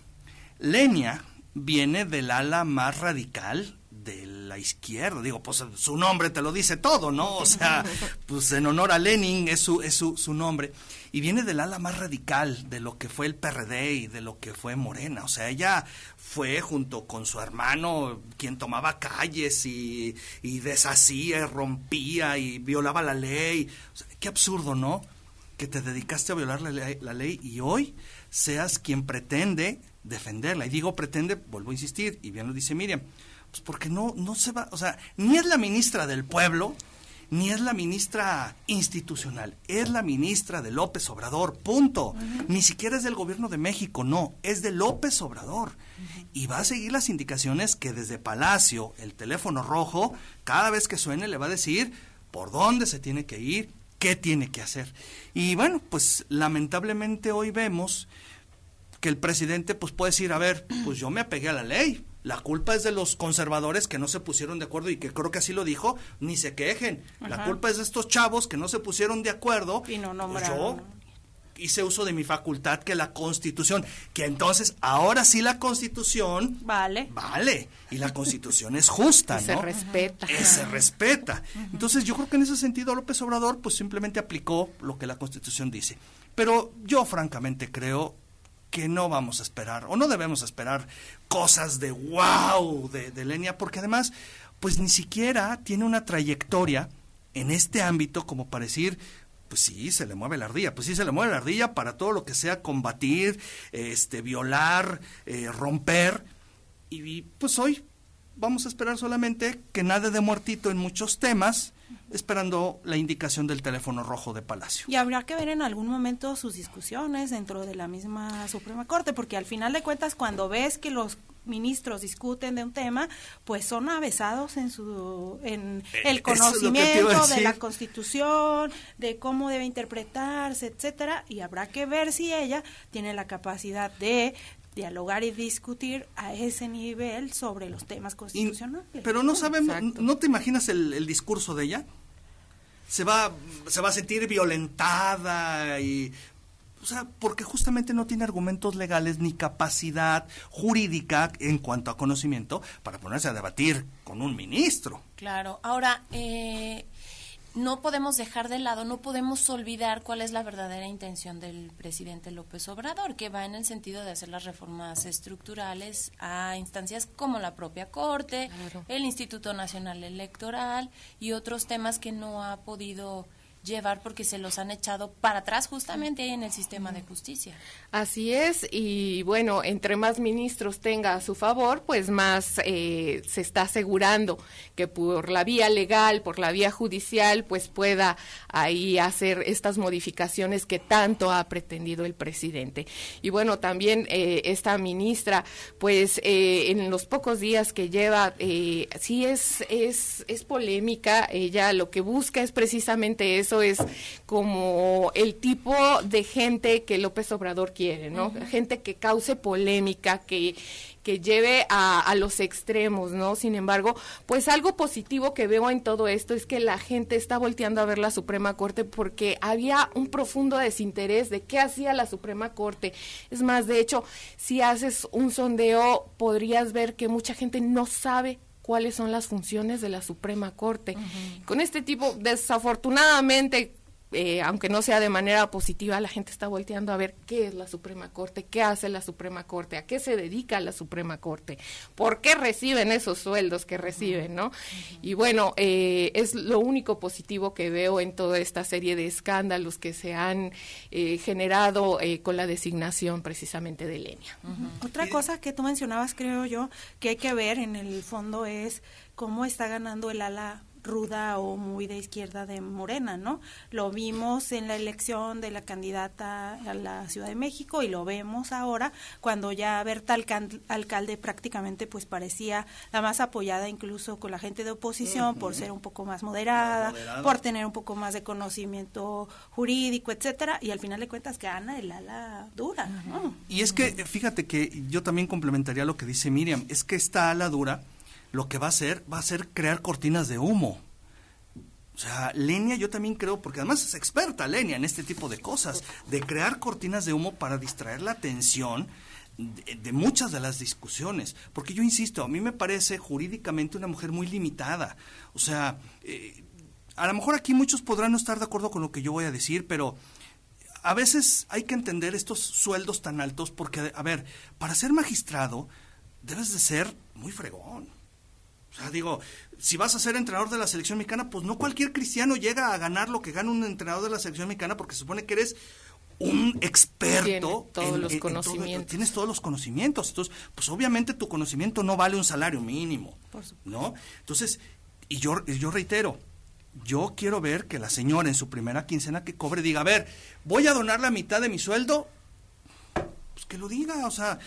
Lenia viene del ala más radical de la izquierda. Digo, pues su nombre te lo dice todo, ¿no? O sea, pues en honor a Lenin es su, es su, su nombre. Y viene del ala más radical de lo que fue el PRD y de lo que fue Morena. O sea, ella fue junto con su hermano quien tomaba calles y, y deshacía, rompía y violaba la ley. O sea, qué absurdo, ¿no? que te dedicaste a violar la ley, y hoy seas quien pretende defenderla. Y digo pretende, vuelvo a insistir, y bien lo dice Miriam, pues porque no, no se va, o sea, ni es la ministra del pueblo, ni es la ministra institucional, es la ministra de López Obrador, punto. Ni siquiera es del gobierno de México, no, es de López Obrador. Y va a seguir las indicaciones que desde Palacio, el teléfono rojo, cada vez que suene le va a decir por dónde se tiene que ir, qué tiene que hacer. Y bueno, pues lamentablemente hoy vemos que el presidente pues puede decir, a ver, pues yo me apegué a la ley. La culpa es de los conservadores que no se pusieron de acuerdo y que creo que así lo dijo, ni se quejen. La culpa es de estos chavos que no se pusieron de acuerdo. Y no pues yo hice uso de mi facultad que la Constitución, que entonces ahora sí la Constitución vale. Vale, y la Constitución es justa, ¿no? Se respeta. se respeta. Entonces yo creo que en ese sentido López Obrador pues simplemente aplicó lo que la Constitución dice. Pero yo francamente creo que no vamos a esperar o no debemos esperar cosas de wow de, de Lenia porque además pues ni siquiera tiene una trayectoria en este ámbito como para decir pues sí, se le mueve la ardilla, pues sí, se le mueve la ardilla para todo lo que sea combatir, este, violar, eh, romper. Y pues hoy vamos a esperar solamente que nade de muertito en muchos temas, esperando la indicación del teléfono rojo de Palacio. Y habrá que ver en algún momento sus discusiones dentro de la misma Suprema Corte, porque al final de cuentas cuando ves que los ministros discuten de un tema, pues son avesados en su en eh, el conocimiento de la Constitución, de cómo debe interpretarse, etcétera, y habrá que ver si ella tiene la capacidad de dialogar y discutir a ese nivel sobre los temas constitucionales. pero no sabemos, ¿no te imaginas el, el discurso de ella? Se va, se va a sentir violentada y o sea, porque justamente no tiene argumentos legales ni capacidad jurídica en cuanto a conocimiento para ponerse a debatir con un ministro. Claro. Ahora, eh, no podemos dejar de lado, no podemos olvidar cuál es la verdadera intención del presidente López Obrador, que va en el sentido de hacer las reformas estructurales a instancias como la propia Corte, el Instituto Nacional Electoral y otros temas que no ha podido llevar porque se los han echado para atrás justamente en el sistema de justicia. Así es, y bueno, entre más ministros tenga a su favor, pues más eh, se está asegurando que por la vía legal, por la vía judicial, pues pueda ahí hacer estas modificaciones que tanto ha pretendido el presidente. Y bueno, también eh, esta ministra, pues eh, en los pocos días que lleva, sí es, es, es polémica, ella lo que busca es precisamente eso, es como el tipo de gente que López Obrador quiere, ¿no? Gente que cause polémica, que que lleve a, a, los extremos, ¿no? Sin embargo, pues algo positivo que veo en todo esto es que la gente está volteando a ver la Suprema Corte porque había un profundo desinterés de qué hacía la Suprema Corte. Es más, de hecho, si haces un sondeo, podrías ver que mucha gente no sabe cuáles son las funciones de la Suprema Corte. Con este tipo, desafortunadamente, eh, aunque no sea de manera positiva, la gente está volteando a ver qué es la Suprema Corte, qué hace la Suprema Corte, a qué se dedica la Suprema Corte, por qué reciben esos sueldos que reciben, ¿no? Y bueno, eh, es lo único positivo que veo en toda esta serie de escándalos que se han eh, generado con la designación precisamente de Lenia. Otra cosa que tú mencionabas, creo yo, que hay que ver en el fondo es cómo está ganando el ala ruda o muy de izquierda de Morena, ¿no? Lo vimos en la elección de la candidata a la Ciudad de México y lo vemos ahora cuando ya Berta alcalde prácticamente pues parecía la más apoyada incluso con la gente de oposición por ser un poco más moderada, por tener un poco más de conocimiento jurídico, etcétera, y al final de cuentas gana el ala dura, ¿no? Y es que fíjate que yo también complementaría lo que dice Miriam, es que esta ala dura lo que va a hacer va a ser crear cortinas de humo. O sea, Lenia yo también creo, porque además es experta Lenia en este tipo de cosas, de crear cortinas de humo para distraer la atención de, muchas de las discusiones. Porque yo insisto, a mí me parece jurídicamente una mujer muy limitada. O sea, eh, a lo mejor aquí muchos podrán no estar de acuerdo con lo que yo voy a decir, pero a veces hay que entender estos sueldos tan altos porque, a ver, para ser magistrado debes de ser muy fregón o sea, digo, si vas a ser entrenador de la selección mexicana, pues no cualquier cristiano llega a ganar lo que gana un entrenador de la selección mexicana porque se supone que eres un experto todos los conocimientos. tienes todos los conocimientos. Entonces, pues obviamente tu conocimiento no vale un salario mínimo, ¿no? Entonces, y yo, yo reitero, yo quiero ver que la señora en su primera quincena que cobre diga, a ver, voy a donar la mitad de mi sueldo, pues que lo diga, o sea,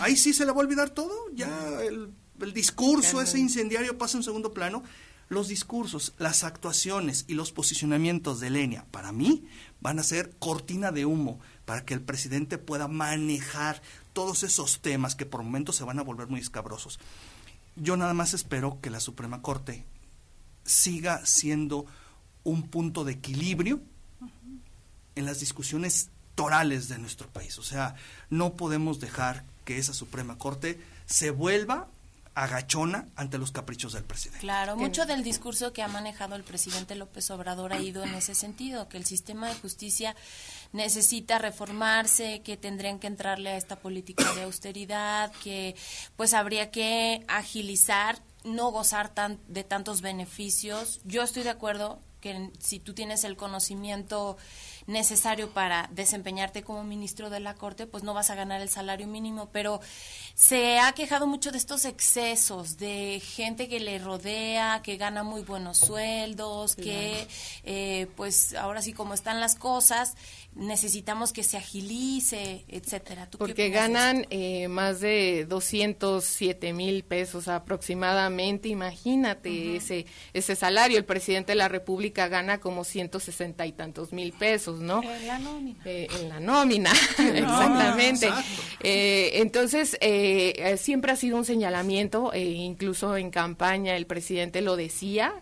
ahí sí se le va a olvidar todo, ya el el discurso ese incendiario pasa en segundo plano. Los discursos, las actuaciones y los posicionamientos de Lenia, para mí, van a ser cortina de humo para que el presidente pueda manejar todos esos temas que por momentos se van a volver muy escabrosos. Yo nada más espero que la Suprema Corte siga siendo un punto de equilibrio en las discusiones torales de nuestro país. O sea, no podemos dejar que esa Suprema Corte se vuelva agachona ante los caprichos del presidente. Claro, mucho del discurso que ha manejado el presidente López Obrador ha ido en ese sentido, que el sistema de justicia necesita reformarse, que tendrían que entrarle a esta política de austeridad, que pues habría que agilizar, no gozar tan, de tantos beneficios. Yo estoy de acuerdo que si tú tienes el conocimiento necesario para desempeñarte como ministro de la Corte, pues no vas a ganar el salario mínimo, pero se ha quejado mucho de estos excesos, de gente que le rodea, que gana muy buenos sueldos, que eh, pues ahora sí como están las cosas, necesitamos que se agilice, etcétera. Porque ganan eh, más de 207 mil pesos aproximadamente, imagínate ese ese salario. El presidente de la República gana como 160 y tantos mil pesos, ¿no? En la nómina. Eh, en la nómina, exactamente. Eh, entonces, siempre ha sido un señalamiento, incluso en campaña el presidente lo decía,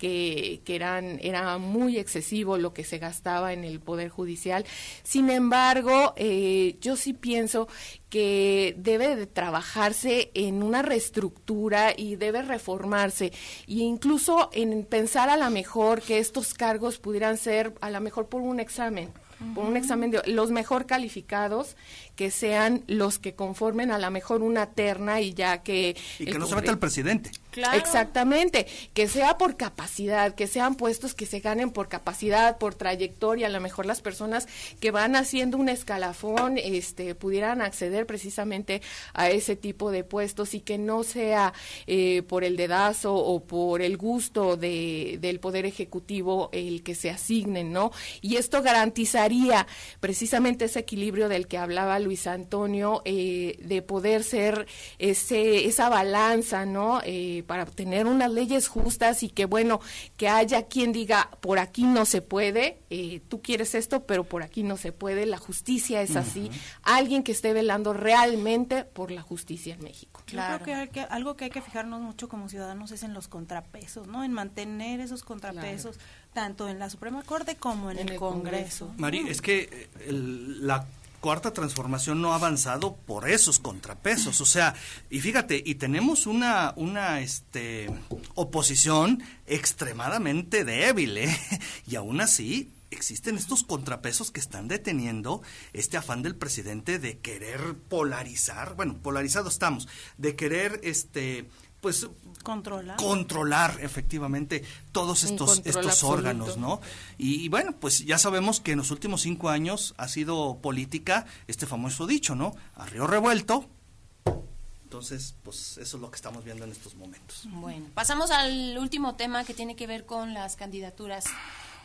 que, eran, era muy excesivo lo que se gastaba en el Poder Judicial. Sin embargo, eh, yo sí pienso que debe de trabajarse en una reestructura y debe reformarse e incluso en pensar a lo mejor que estos cargos pudieran ser a lo mejor por un examen por un examen de los mejor calificados que sean los que conformen a la mejor una terna y ya que... Y que no se meta el presidente. Exactamente, que sea por capacidad, que sean puestos que se ganen por capacidad, por trayectoria, a lo mejor las personas que van haciendo un escalafón este, pudieran acceder precisamente a ese tipo de puestos y que no sea eh, por el dedazo o por el gusto de, del Poder Ejecutivo el que se asignen, ¿no? Y esto garantizaría precisamente ese equilibrio del que hablaba Luis Antonio, eh, de poder ser ese, esa balanza, ¿no? Eh, para tener unas leyes justas y que, bueno, que haya quien diga, por aquí no se puede, eh, tú quieres esto, pero por aquí no se puede, la justicia es así. Alguien que esté velando realmente por la justicia en México. Claro. Yo creo que, algo que hay que fijarnos mucho como ciudadanos es en los contrapesos, ¿no? En mantener esos contrapesos. tanto en la Suprema Corte como en, el, Congreso. Congreso. Mari, es que el, la cuarta transformación no ha avanzado por esos contrapesos. O sea, y fíjate, y tenemos una, una este, oposición extremadamente débil, ¿eh? Y aún así existen estos contrapesos que están deteniendo este afán del presidente de querer polarizar, bueno, polarizado estamos, de querer este pues controlar. Controlar efectivamente todos estos estos órganos no y, bueno pues ya sabemos que en los últimos cinco años ha sido política este famoso dicho no a río revuelto. Entonces, pues eso es lo que estamos viendo en estos momentos. Bueno, pasamos al último tema que tiene que ver con las candidaturas.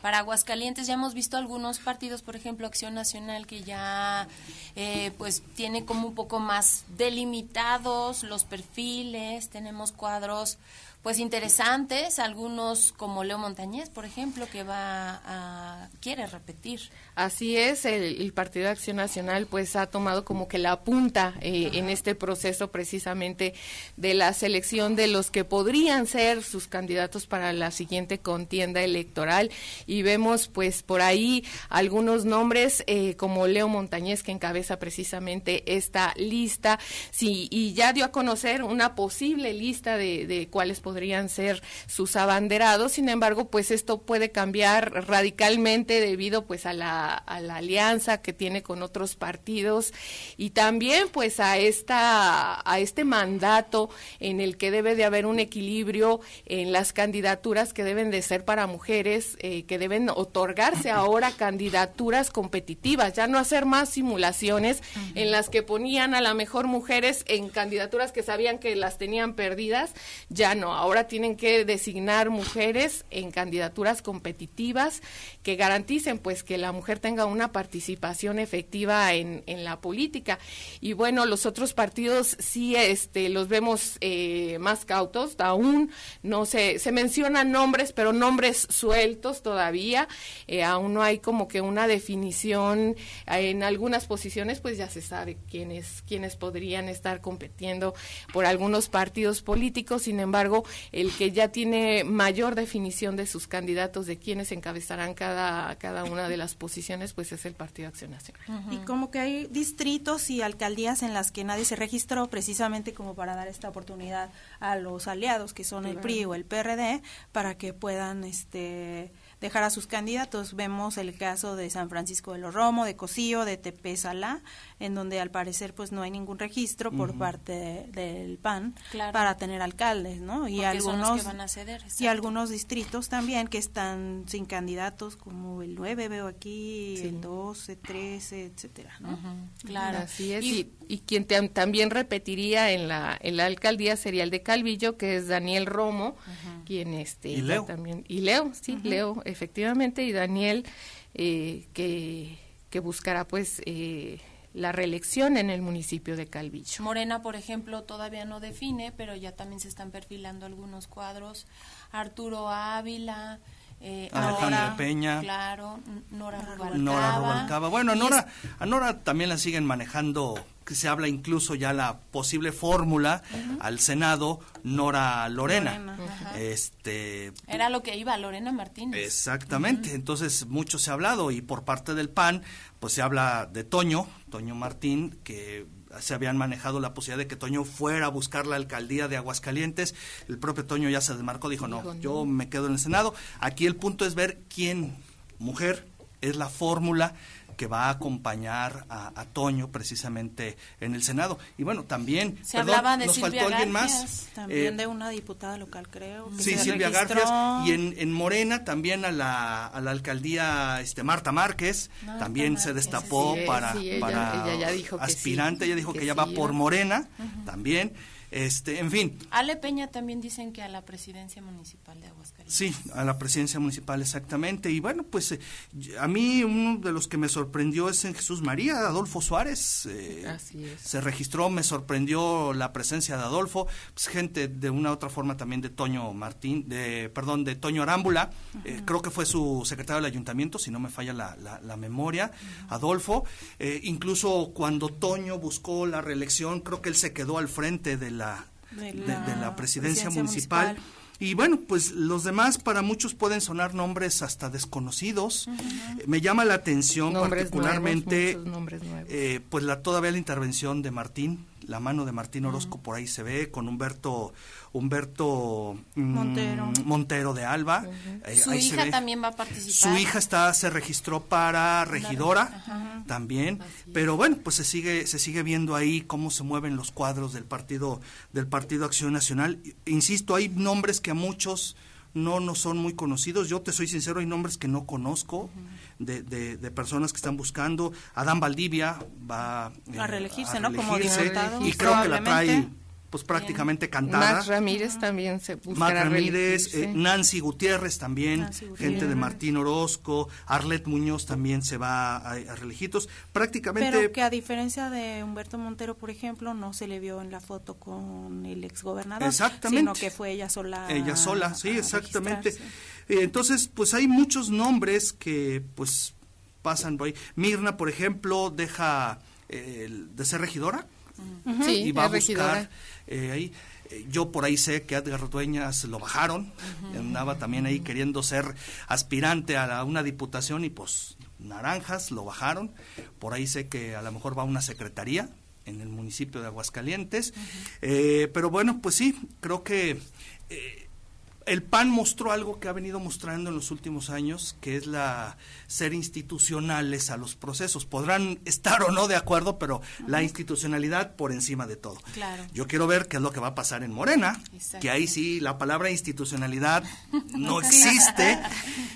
Para Aguascalientes. Ya hemos visto algunos partidos, por ejemplo Acción Nacional, que ya eh, pues tiene como un poco más delimitados los perfiles, tenemos cuadros pues interesantes, algunos como Leo Montañez, por ejemplo, que va a quiere repetir. Así es, el, Partido de Acción Nacional pues ha tomado como que la punta eh, en este proceso precisamente de la selección de los que podrían ser sus candidatos para la siguiente contienda electoral. Y vemos pues por ahí algunos nombres eh, como Leo Montañez que encabeza precisamente esta lista. Sí, y ya dio a conocer una posible lista de, de cuáles podrían podrían ser sus abanderados. Sin embargo, pues esto puede cambiar radicalmente debido pues a la, a la alianza que tiene con otros partidos y también pues a esta a este mandato en el que debe de haber un equilibrio en las candidaturas que deben de ser para mujeres, eh, que deben otorgarse ahora candidaturas competitivas, ya no hacer más simulaciones en las que ponían a la mejor mujeres en candidaturas que sabían que las tenían perdidas, ya no, ahora tienen que designar mujeres en candidaturas competitivas que garanticen pues que la mujer tenga una participación efectiva en, en la política. Y bueno, los otros partidos sí este, los vemos eh, más cautos, aún. No se, se mencionan nombres, pero nombres sueltos todavía, eh, aún no hay como que una definición. En algunas posiciones, pues ya se sabe quiénes, quiénes podrían estar compitiendo por algunos partidos políticos, sin embargo, el que ya tiene mayor definición de sus candidatos, de quienes encabezarán cada, cada una de las posiciones, pues es el Partido Acción Nacional. Y como que hay distritos y alcaldías en las que nadie se registró precisamente como para dar esta oportunidad a los aliados que son el PRI o el PRD para que puedan este dejar a sus candidatos. Vemos el caso de San Francisco de los Romo, de Cosío, de Tepezalá, en donde al parecer pues no hay ningún registro por parte del PAN para tener alcaldes, ¿no? Y algunos van a ceder, y algunos distritos también que están sin candidatos como el 9 veo aquí, el 12, 13, etcétera, ¿no? Claro, así es. Y, quien también repetiría en la en la alcaldía sería el de Calvillo, que es Daniel Romo, quien este y Leo. también y Leo, sí, Leo efectivamente y Daniel eh, que que buscará pues eh, la reelección en el municipio de Calvillo. Morena, por ejemplo, todavía no define, pero ya también se están perfilando algunos cuadros. Arturo Ávila, eh, Nora, Peña, claro, Nora Rubalcaba. Nora Rubalcaba. Bueno, a Nora, a Nora también la siguen manejando que se habla incluso ya la posible fórmula al Senado Nora Lorena. Este era lo que iba Lorena Martínez. Exactamente, entonces mucho se ha hablado y por parte del PAN pues se habla de Toño, Toño Martín que se habían manejado la posibilidad de que Toño fuera a buscar la alcaldía de Aguascalientes. El propio Toño ya se desmarcó, dijo, no, yo me quedo en el Senado. Aquí el punto es ver quién, mujer, es la fórmula que va a acompañar a, Toño precisamente en el Senado. Y bueno, también se hablaba de nos Silvia faltó alguien más. También eh, de una diputada local, creo. sí, Silvia García. Y en, en, Morena también a la, a la alcaldía este Marta Márquez también se destapó para, para ella, dijo aspirante. ella dijo que, ella va por Morena también. Este, en fin. Ale Peña también dicen que a la presidencia municipal de Aguascalientes. Sí, a la presidencia municipal exactamente. Y bueno, pues eh, a mí uno de los que me sorprendió es en Jesús María, Adolfo Suárez. Eh, Así es. Se registró, me sorprendió la presencia de Adolfo. Pues gente de una u otra forma también de Toño Martín, de perdón, de Toño Arámbula. Eh, creo que fue su secretario del ayuntamiento, si no me falla la, la, memoria. Adolfo. incluso cuando Toño buscó la reelección, creo que él se quedó al frente de la, de la, presidencia, municipal. Y bueno, pues los demás para muchos pueden sonar nombres hasta desconocidos. Me llama la atención particularmente eh, pues la todavía la intervención de Martín, la mano de Martín Orozco por ahí se ve con Humberto Humberto mm, Montero. de Alba. Eh, su hija también va a participar. Su hija está se registró para regidora también, pero bueno, pues se sigue se sigue viendo ahí cómo se mueven los cuadros del partido del Partido Acción Nacional. Insisto, hay nombres que a muchos no no son muy conocidos. Yo te soy sincero, hay nombres que no conozco. De, de, personas que están buscando. Adán Valdivia va a reelegirse, ¿no? Como diputado. Y creo que la trae pues prácticamente cantada. Max Ramírez también se buscará Max Ramírez, eh, Nancy Gutiérrez también, Nancy gente de. Martín Orozco, Arlet Muñoz también se va a, a reelegir. Entonces, Prácticamente Pero que a diferencia de Humberto Montero, por ejemplo, no se le vio en la foto con el exgobernador, Exactamente. sino que fue ella sola. Ella sola, sí, exactamente. registrarse. Eh, Entonces, pues hay muchos nombres que pues pasan por ahí. Mirna, por ejemplo, deja eh, el- de ser regidora. Sí, y va a buscar eh, ahí. Eh, Yo por ahí sé que Edgar Dueñas lo bajaron, andaba también ahí queriendo ser aspirante a la- una diputación y pues naranjas lo bajaron. Por ahí sé que a lo mejor va a una secretaría en el municipio de Aguascalientes. Eh, pero bueno, pues sí, creo que eh, el PAN mostró algo que ha venido mostrando en los últimos años, que es la ser institucionales a los procesos. Podrán estar o no de acuerdo, pero la institucionalidad por encima de todo. Claro. Yo quiero ver qué es lo que va a pasar en Morena, Exacto. que ahí sí la palabra institucionalidad no existe.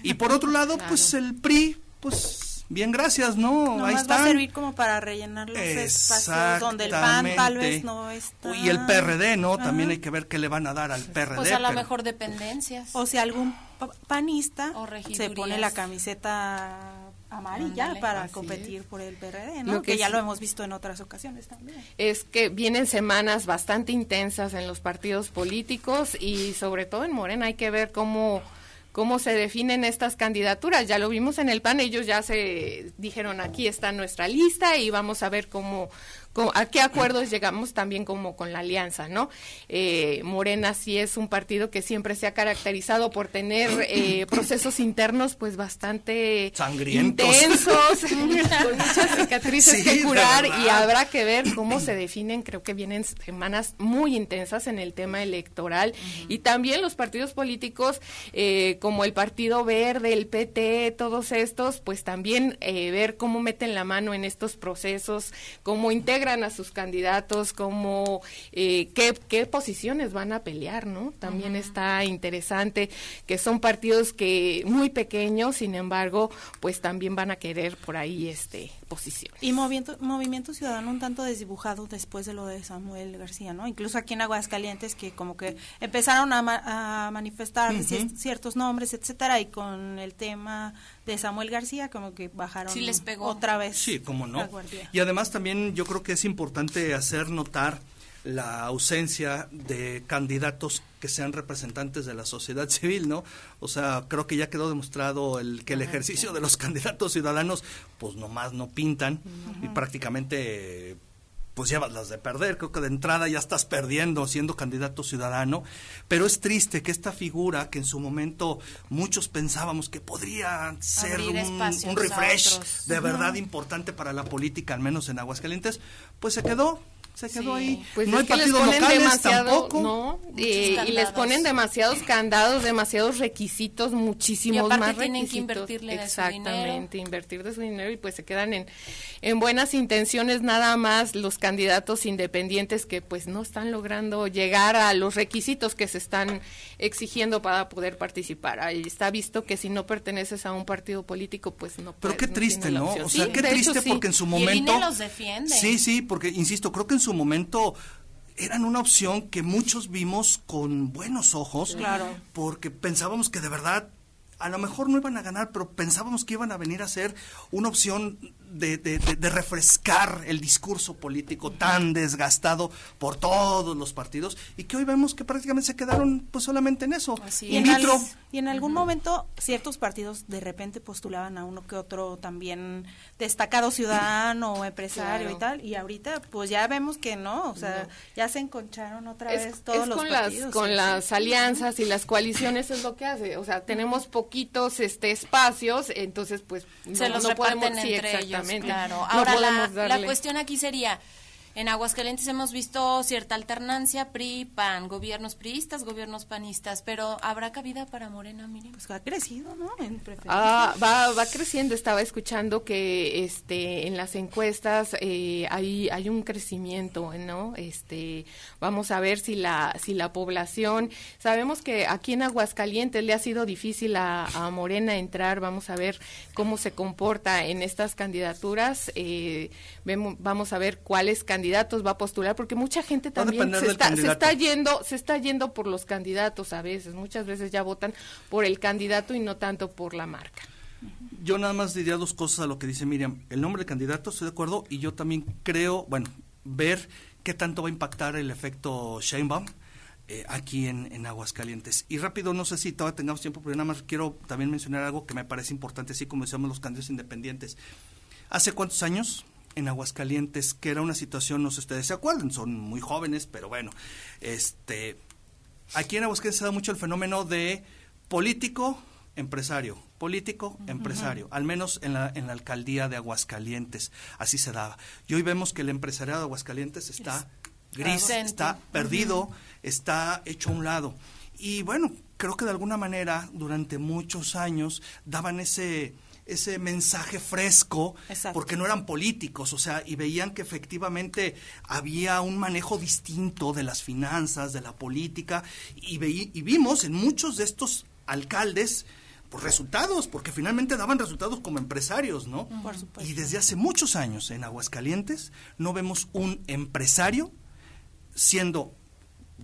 Y por otro lado, pues el PRI, pues bien, gracias, ¿no? ahí Nomás va está. a servir como para rellenar los espacios donde el PAN tal vez no está. Y el PRD, ¿no? También hay que ver qué le van a dar al PRD. Pues a lo pero- mejor dependencias. O si algún pa- panista O se pone la camiseta amarilla para competir por el PRD, ¿no? Lo que, que ya sí- lo hemos visto en otras ocasiones también. es que vienen semanas bastante intensas en los partidos políticos y sobre todo en Morena hay que ver cómo cómo se definen estas candidaturas. Ya lo vimos en el PAN, ellos ya se dijeron aquí está nuestra lista y vamos a ver cómo, a qué acuerdos llegamos también como con la alianza, ¿no? Eh, Morena sí es un partido que siempre se ha caracterizado por tener eh, procesos internos pues bastante Sangrientos. intensos, con muchas cicatrices Sí, que curar y habrá que ver cómo se definen. Creo que vienen semanas muy intensas en el tema electoral y también los partidos políticos eh, como el Partido Verde, el PT, todos estos, pues también eh, ver cómo meten la mano en estos procesos, cómo integran a sus candidatos, cómo eh, qué, qué posiciones van a pelear, ¿no? También está interesante que son partidos que muy pequeños, sin embargo, pues también van a querer por ahí este posición. Y movimiento, movimiento ciudadano un tanto desdibujado después de lo de Samuel García, ¿no? Incluso aquí en Aguascalientes que como que empezaron a, ma- a manifestar ciertos nombres, etcétera, y con el tema de Samuel García como que bajaron Sí les pegó. otra vez. Sí, cómo no. Y además también yo creo que es importante hacer notar la ausencia de candidatos que sean representantes de la sociedad civil, ¿no? O sea, creo que ya quedó demostrado el que el ejercicio de los candidatos ciudadanos, pues nomás no pintan y prácticamente pues llevas las de perder, creo que de entrada ya estás perdiendo siendo candidato ciudadano, pero es triste que esta figura que en su momento muchos pensábamos que podría ser un, refresh de verdad importante para la política, al menos en Aguascalientes, pues se quedó, se quedó Sí. ahí. Pues no hay que les partidos ponen locales tampoco. ¿no? Eh, y les ponen demasiados candados, demasiados requisitos, muchísimos Y aparte más tienen que requisitos. invertirle de su Exactamente, invertir de su dinero y pues se quedan en, en buenas intenciones nada más los candidatos independientes que pues no están logrando llegar a los requisitos que se están exigiendo para poder participar. Ahí está visto que si no perteneces a un partido político pues no Pero puedes, qué no triste, ¿no? O sea, Sí, qué hecho, triste sí. porque en su Y el momento... INE los defiende. Sí, sí, porque, insisto, creo que en su momento eran una opción que muchos vimos con buenos ojos. Claro. Porque pensábamos que de verdad, a lo mejor no iban a ganar, pero pensábamos que iban a venir a ser una opción de, de- de- de refrescar el discurso político tan desgastado por todos los partidos y que hoy vemos que prácticamente se quedaron pues solamente en eso. Y en, vitro. al- y en algún momento ciertos partidos de repente postulaban a uno que otro también destacado ciudadano o empresario Claro. y tal, y ahorita pues ya vemos que no, o sea, ya se enconcharon otra es, vez todos es los con partidos. las con sí, las alianzas y las coaliciones es lo que hace o sea tenemos poquitos este espacios entonces pues se no, los no podemos sí, entre ellos, exactamente claro. No Ahora la, la cuestión aquí sería en Aguascalientes hemos visto cierta alternancia PRI, PAN, gobiernos priistas, gobiernos panistas, pero ¿habrá cabida para Morena, Miriam? Pues ha crecido, ¿no? En. Ah, va, va creciendo. Estaba escuchando que este en las encuestas eh, hay hay un crecimiento, ¿no? Este vamos a ver si la si la población sabemos que aquí en Aguascalientes le ha sido difícil a, a Morena entrar. Vamos a ver cómo se comporta en estas candidaturas. Eh, vemos, vamos a ver cuáles candidaturas candidatos va a postular, porque mucha gente también se está, se está, yendo, se está yendo por los candidatos a veces, muchas veces ya votan por el candidato y no tanto por la marca. Yo nada más diría dos cosas a lo que dice Miriam. El nombre del candidato, estoy de acuerdo, y yo también creo, bueno, ver qué tanto va a impactar el efecto Sheinbaum eh, aquí en, en, Aguascalientes. Y rápido, no sé si todavía tengamos tiempo, pero nada más quiero también mencionar algo que me parece importante, así como decíamos los candidatos independientes. ¿Hace cuántos años? En Aguascalientes, que era una situación, no sé si ustedes se acuerdan, son muy jóvenes, pero bueno, este, aquí en Aguascalientes se da mucho el fenómeno de político, empresario, político, empresario, al menos en la, en la alcaldía de Aguascalientes, así se daba. Y hoy vemos que el empresariado de Aguascalientes está gris, está perdido, está hecho a un lado. Y bueno, creo que de alguna manera durante muchos años daban ese ese mensaje fresco porque no eran políticos, o sea, y veían que efectivamente había un manejo distinto de las finanzas, de la política, y, y vimos en muchos de estos alcaldes pues, resultados, porque finalmente daban resultados como empresarios, ¿no? Y desde hace muchos años en Aguascalientes no vemos un empresario siendo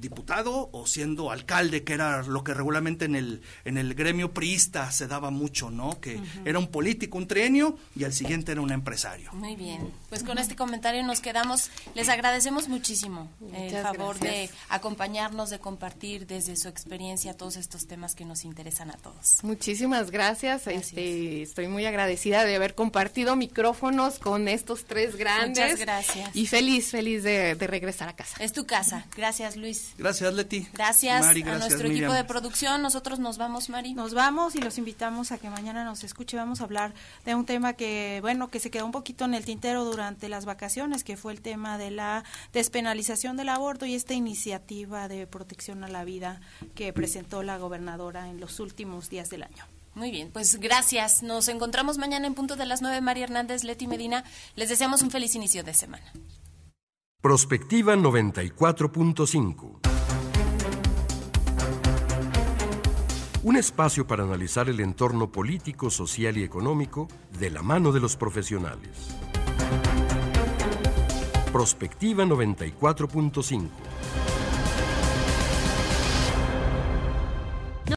diputado o siendo alcalde, que era lo que regularmente en el, en el gremio priista se daba mucho, ¿no? Que era un político, un trienio, y al siguiente era un empresario. Muy bien, pues con este comentario nos quedamos. Les agradecemos muchísimo el favor de acompañarnos, de compartir desde su experiencia todos estos temas que nos interesan a todos. Muchísimas gracias. Este, estoy muy agradecida de haber compartido micrófonos con estos tres grandes. Muchas gracias. Y feliz, feliz de, de regresar a casa. Es tu casa. Gracias, Luis. Gracias, Leti. Gracias, a nuestro equipo de producción. Nosotros nos vamos, Mari. Nos vamos y los invitamos a que mañana nos escuche. Vamos a hablar de un tema que, bueno, que se quedó un poquito en el tintero durante las vacaciones, que fue el tema de la despenalización del aborto y esta iniciativa de protección a la vida que presentó la gobernadora en los últimos días del año. Muy bien, pues gracias. Nos encontramos mañana en punto de las nueve. María Hernández, Leti Medina. Les deseamos un feliz inicio de semana. Prospectiva 94.5. Un espacio para analizar el entorno político, social y económico de la mano de los profesionales. Prospectiva 94.5.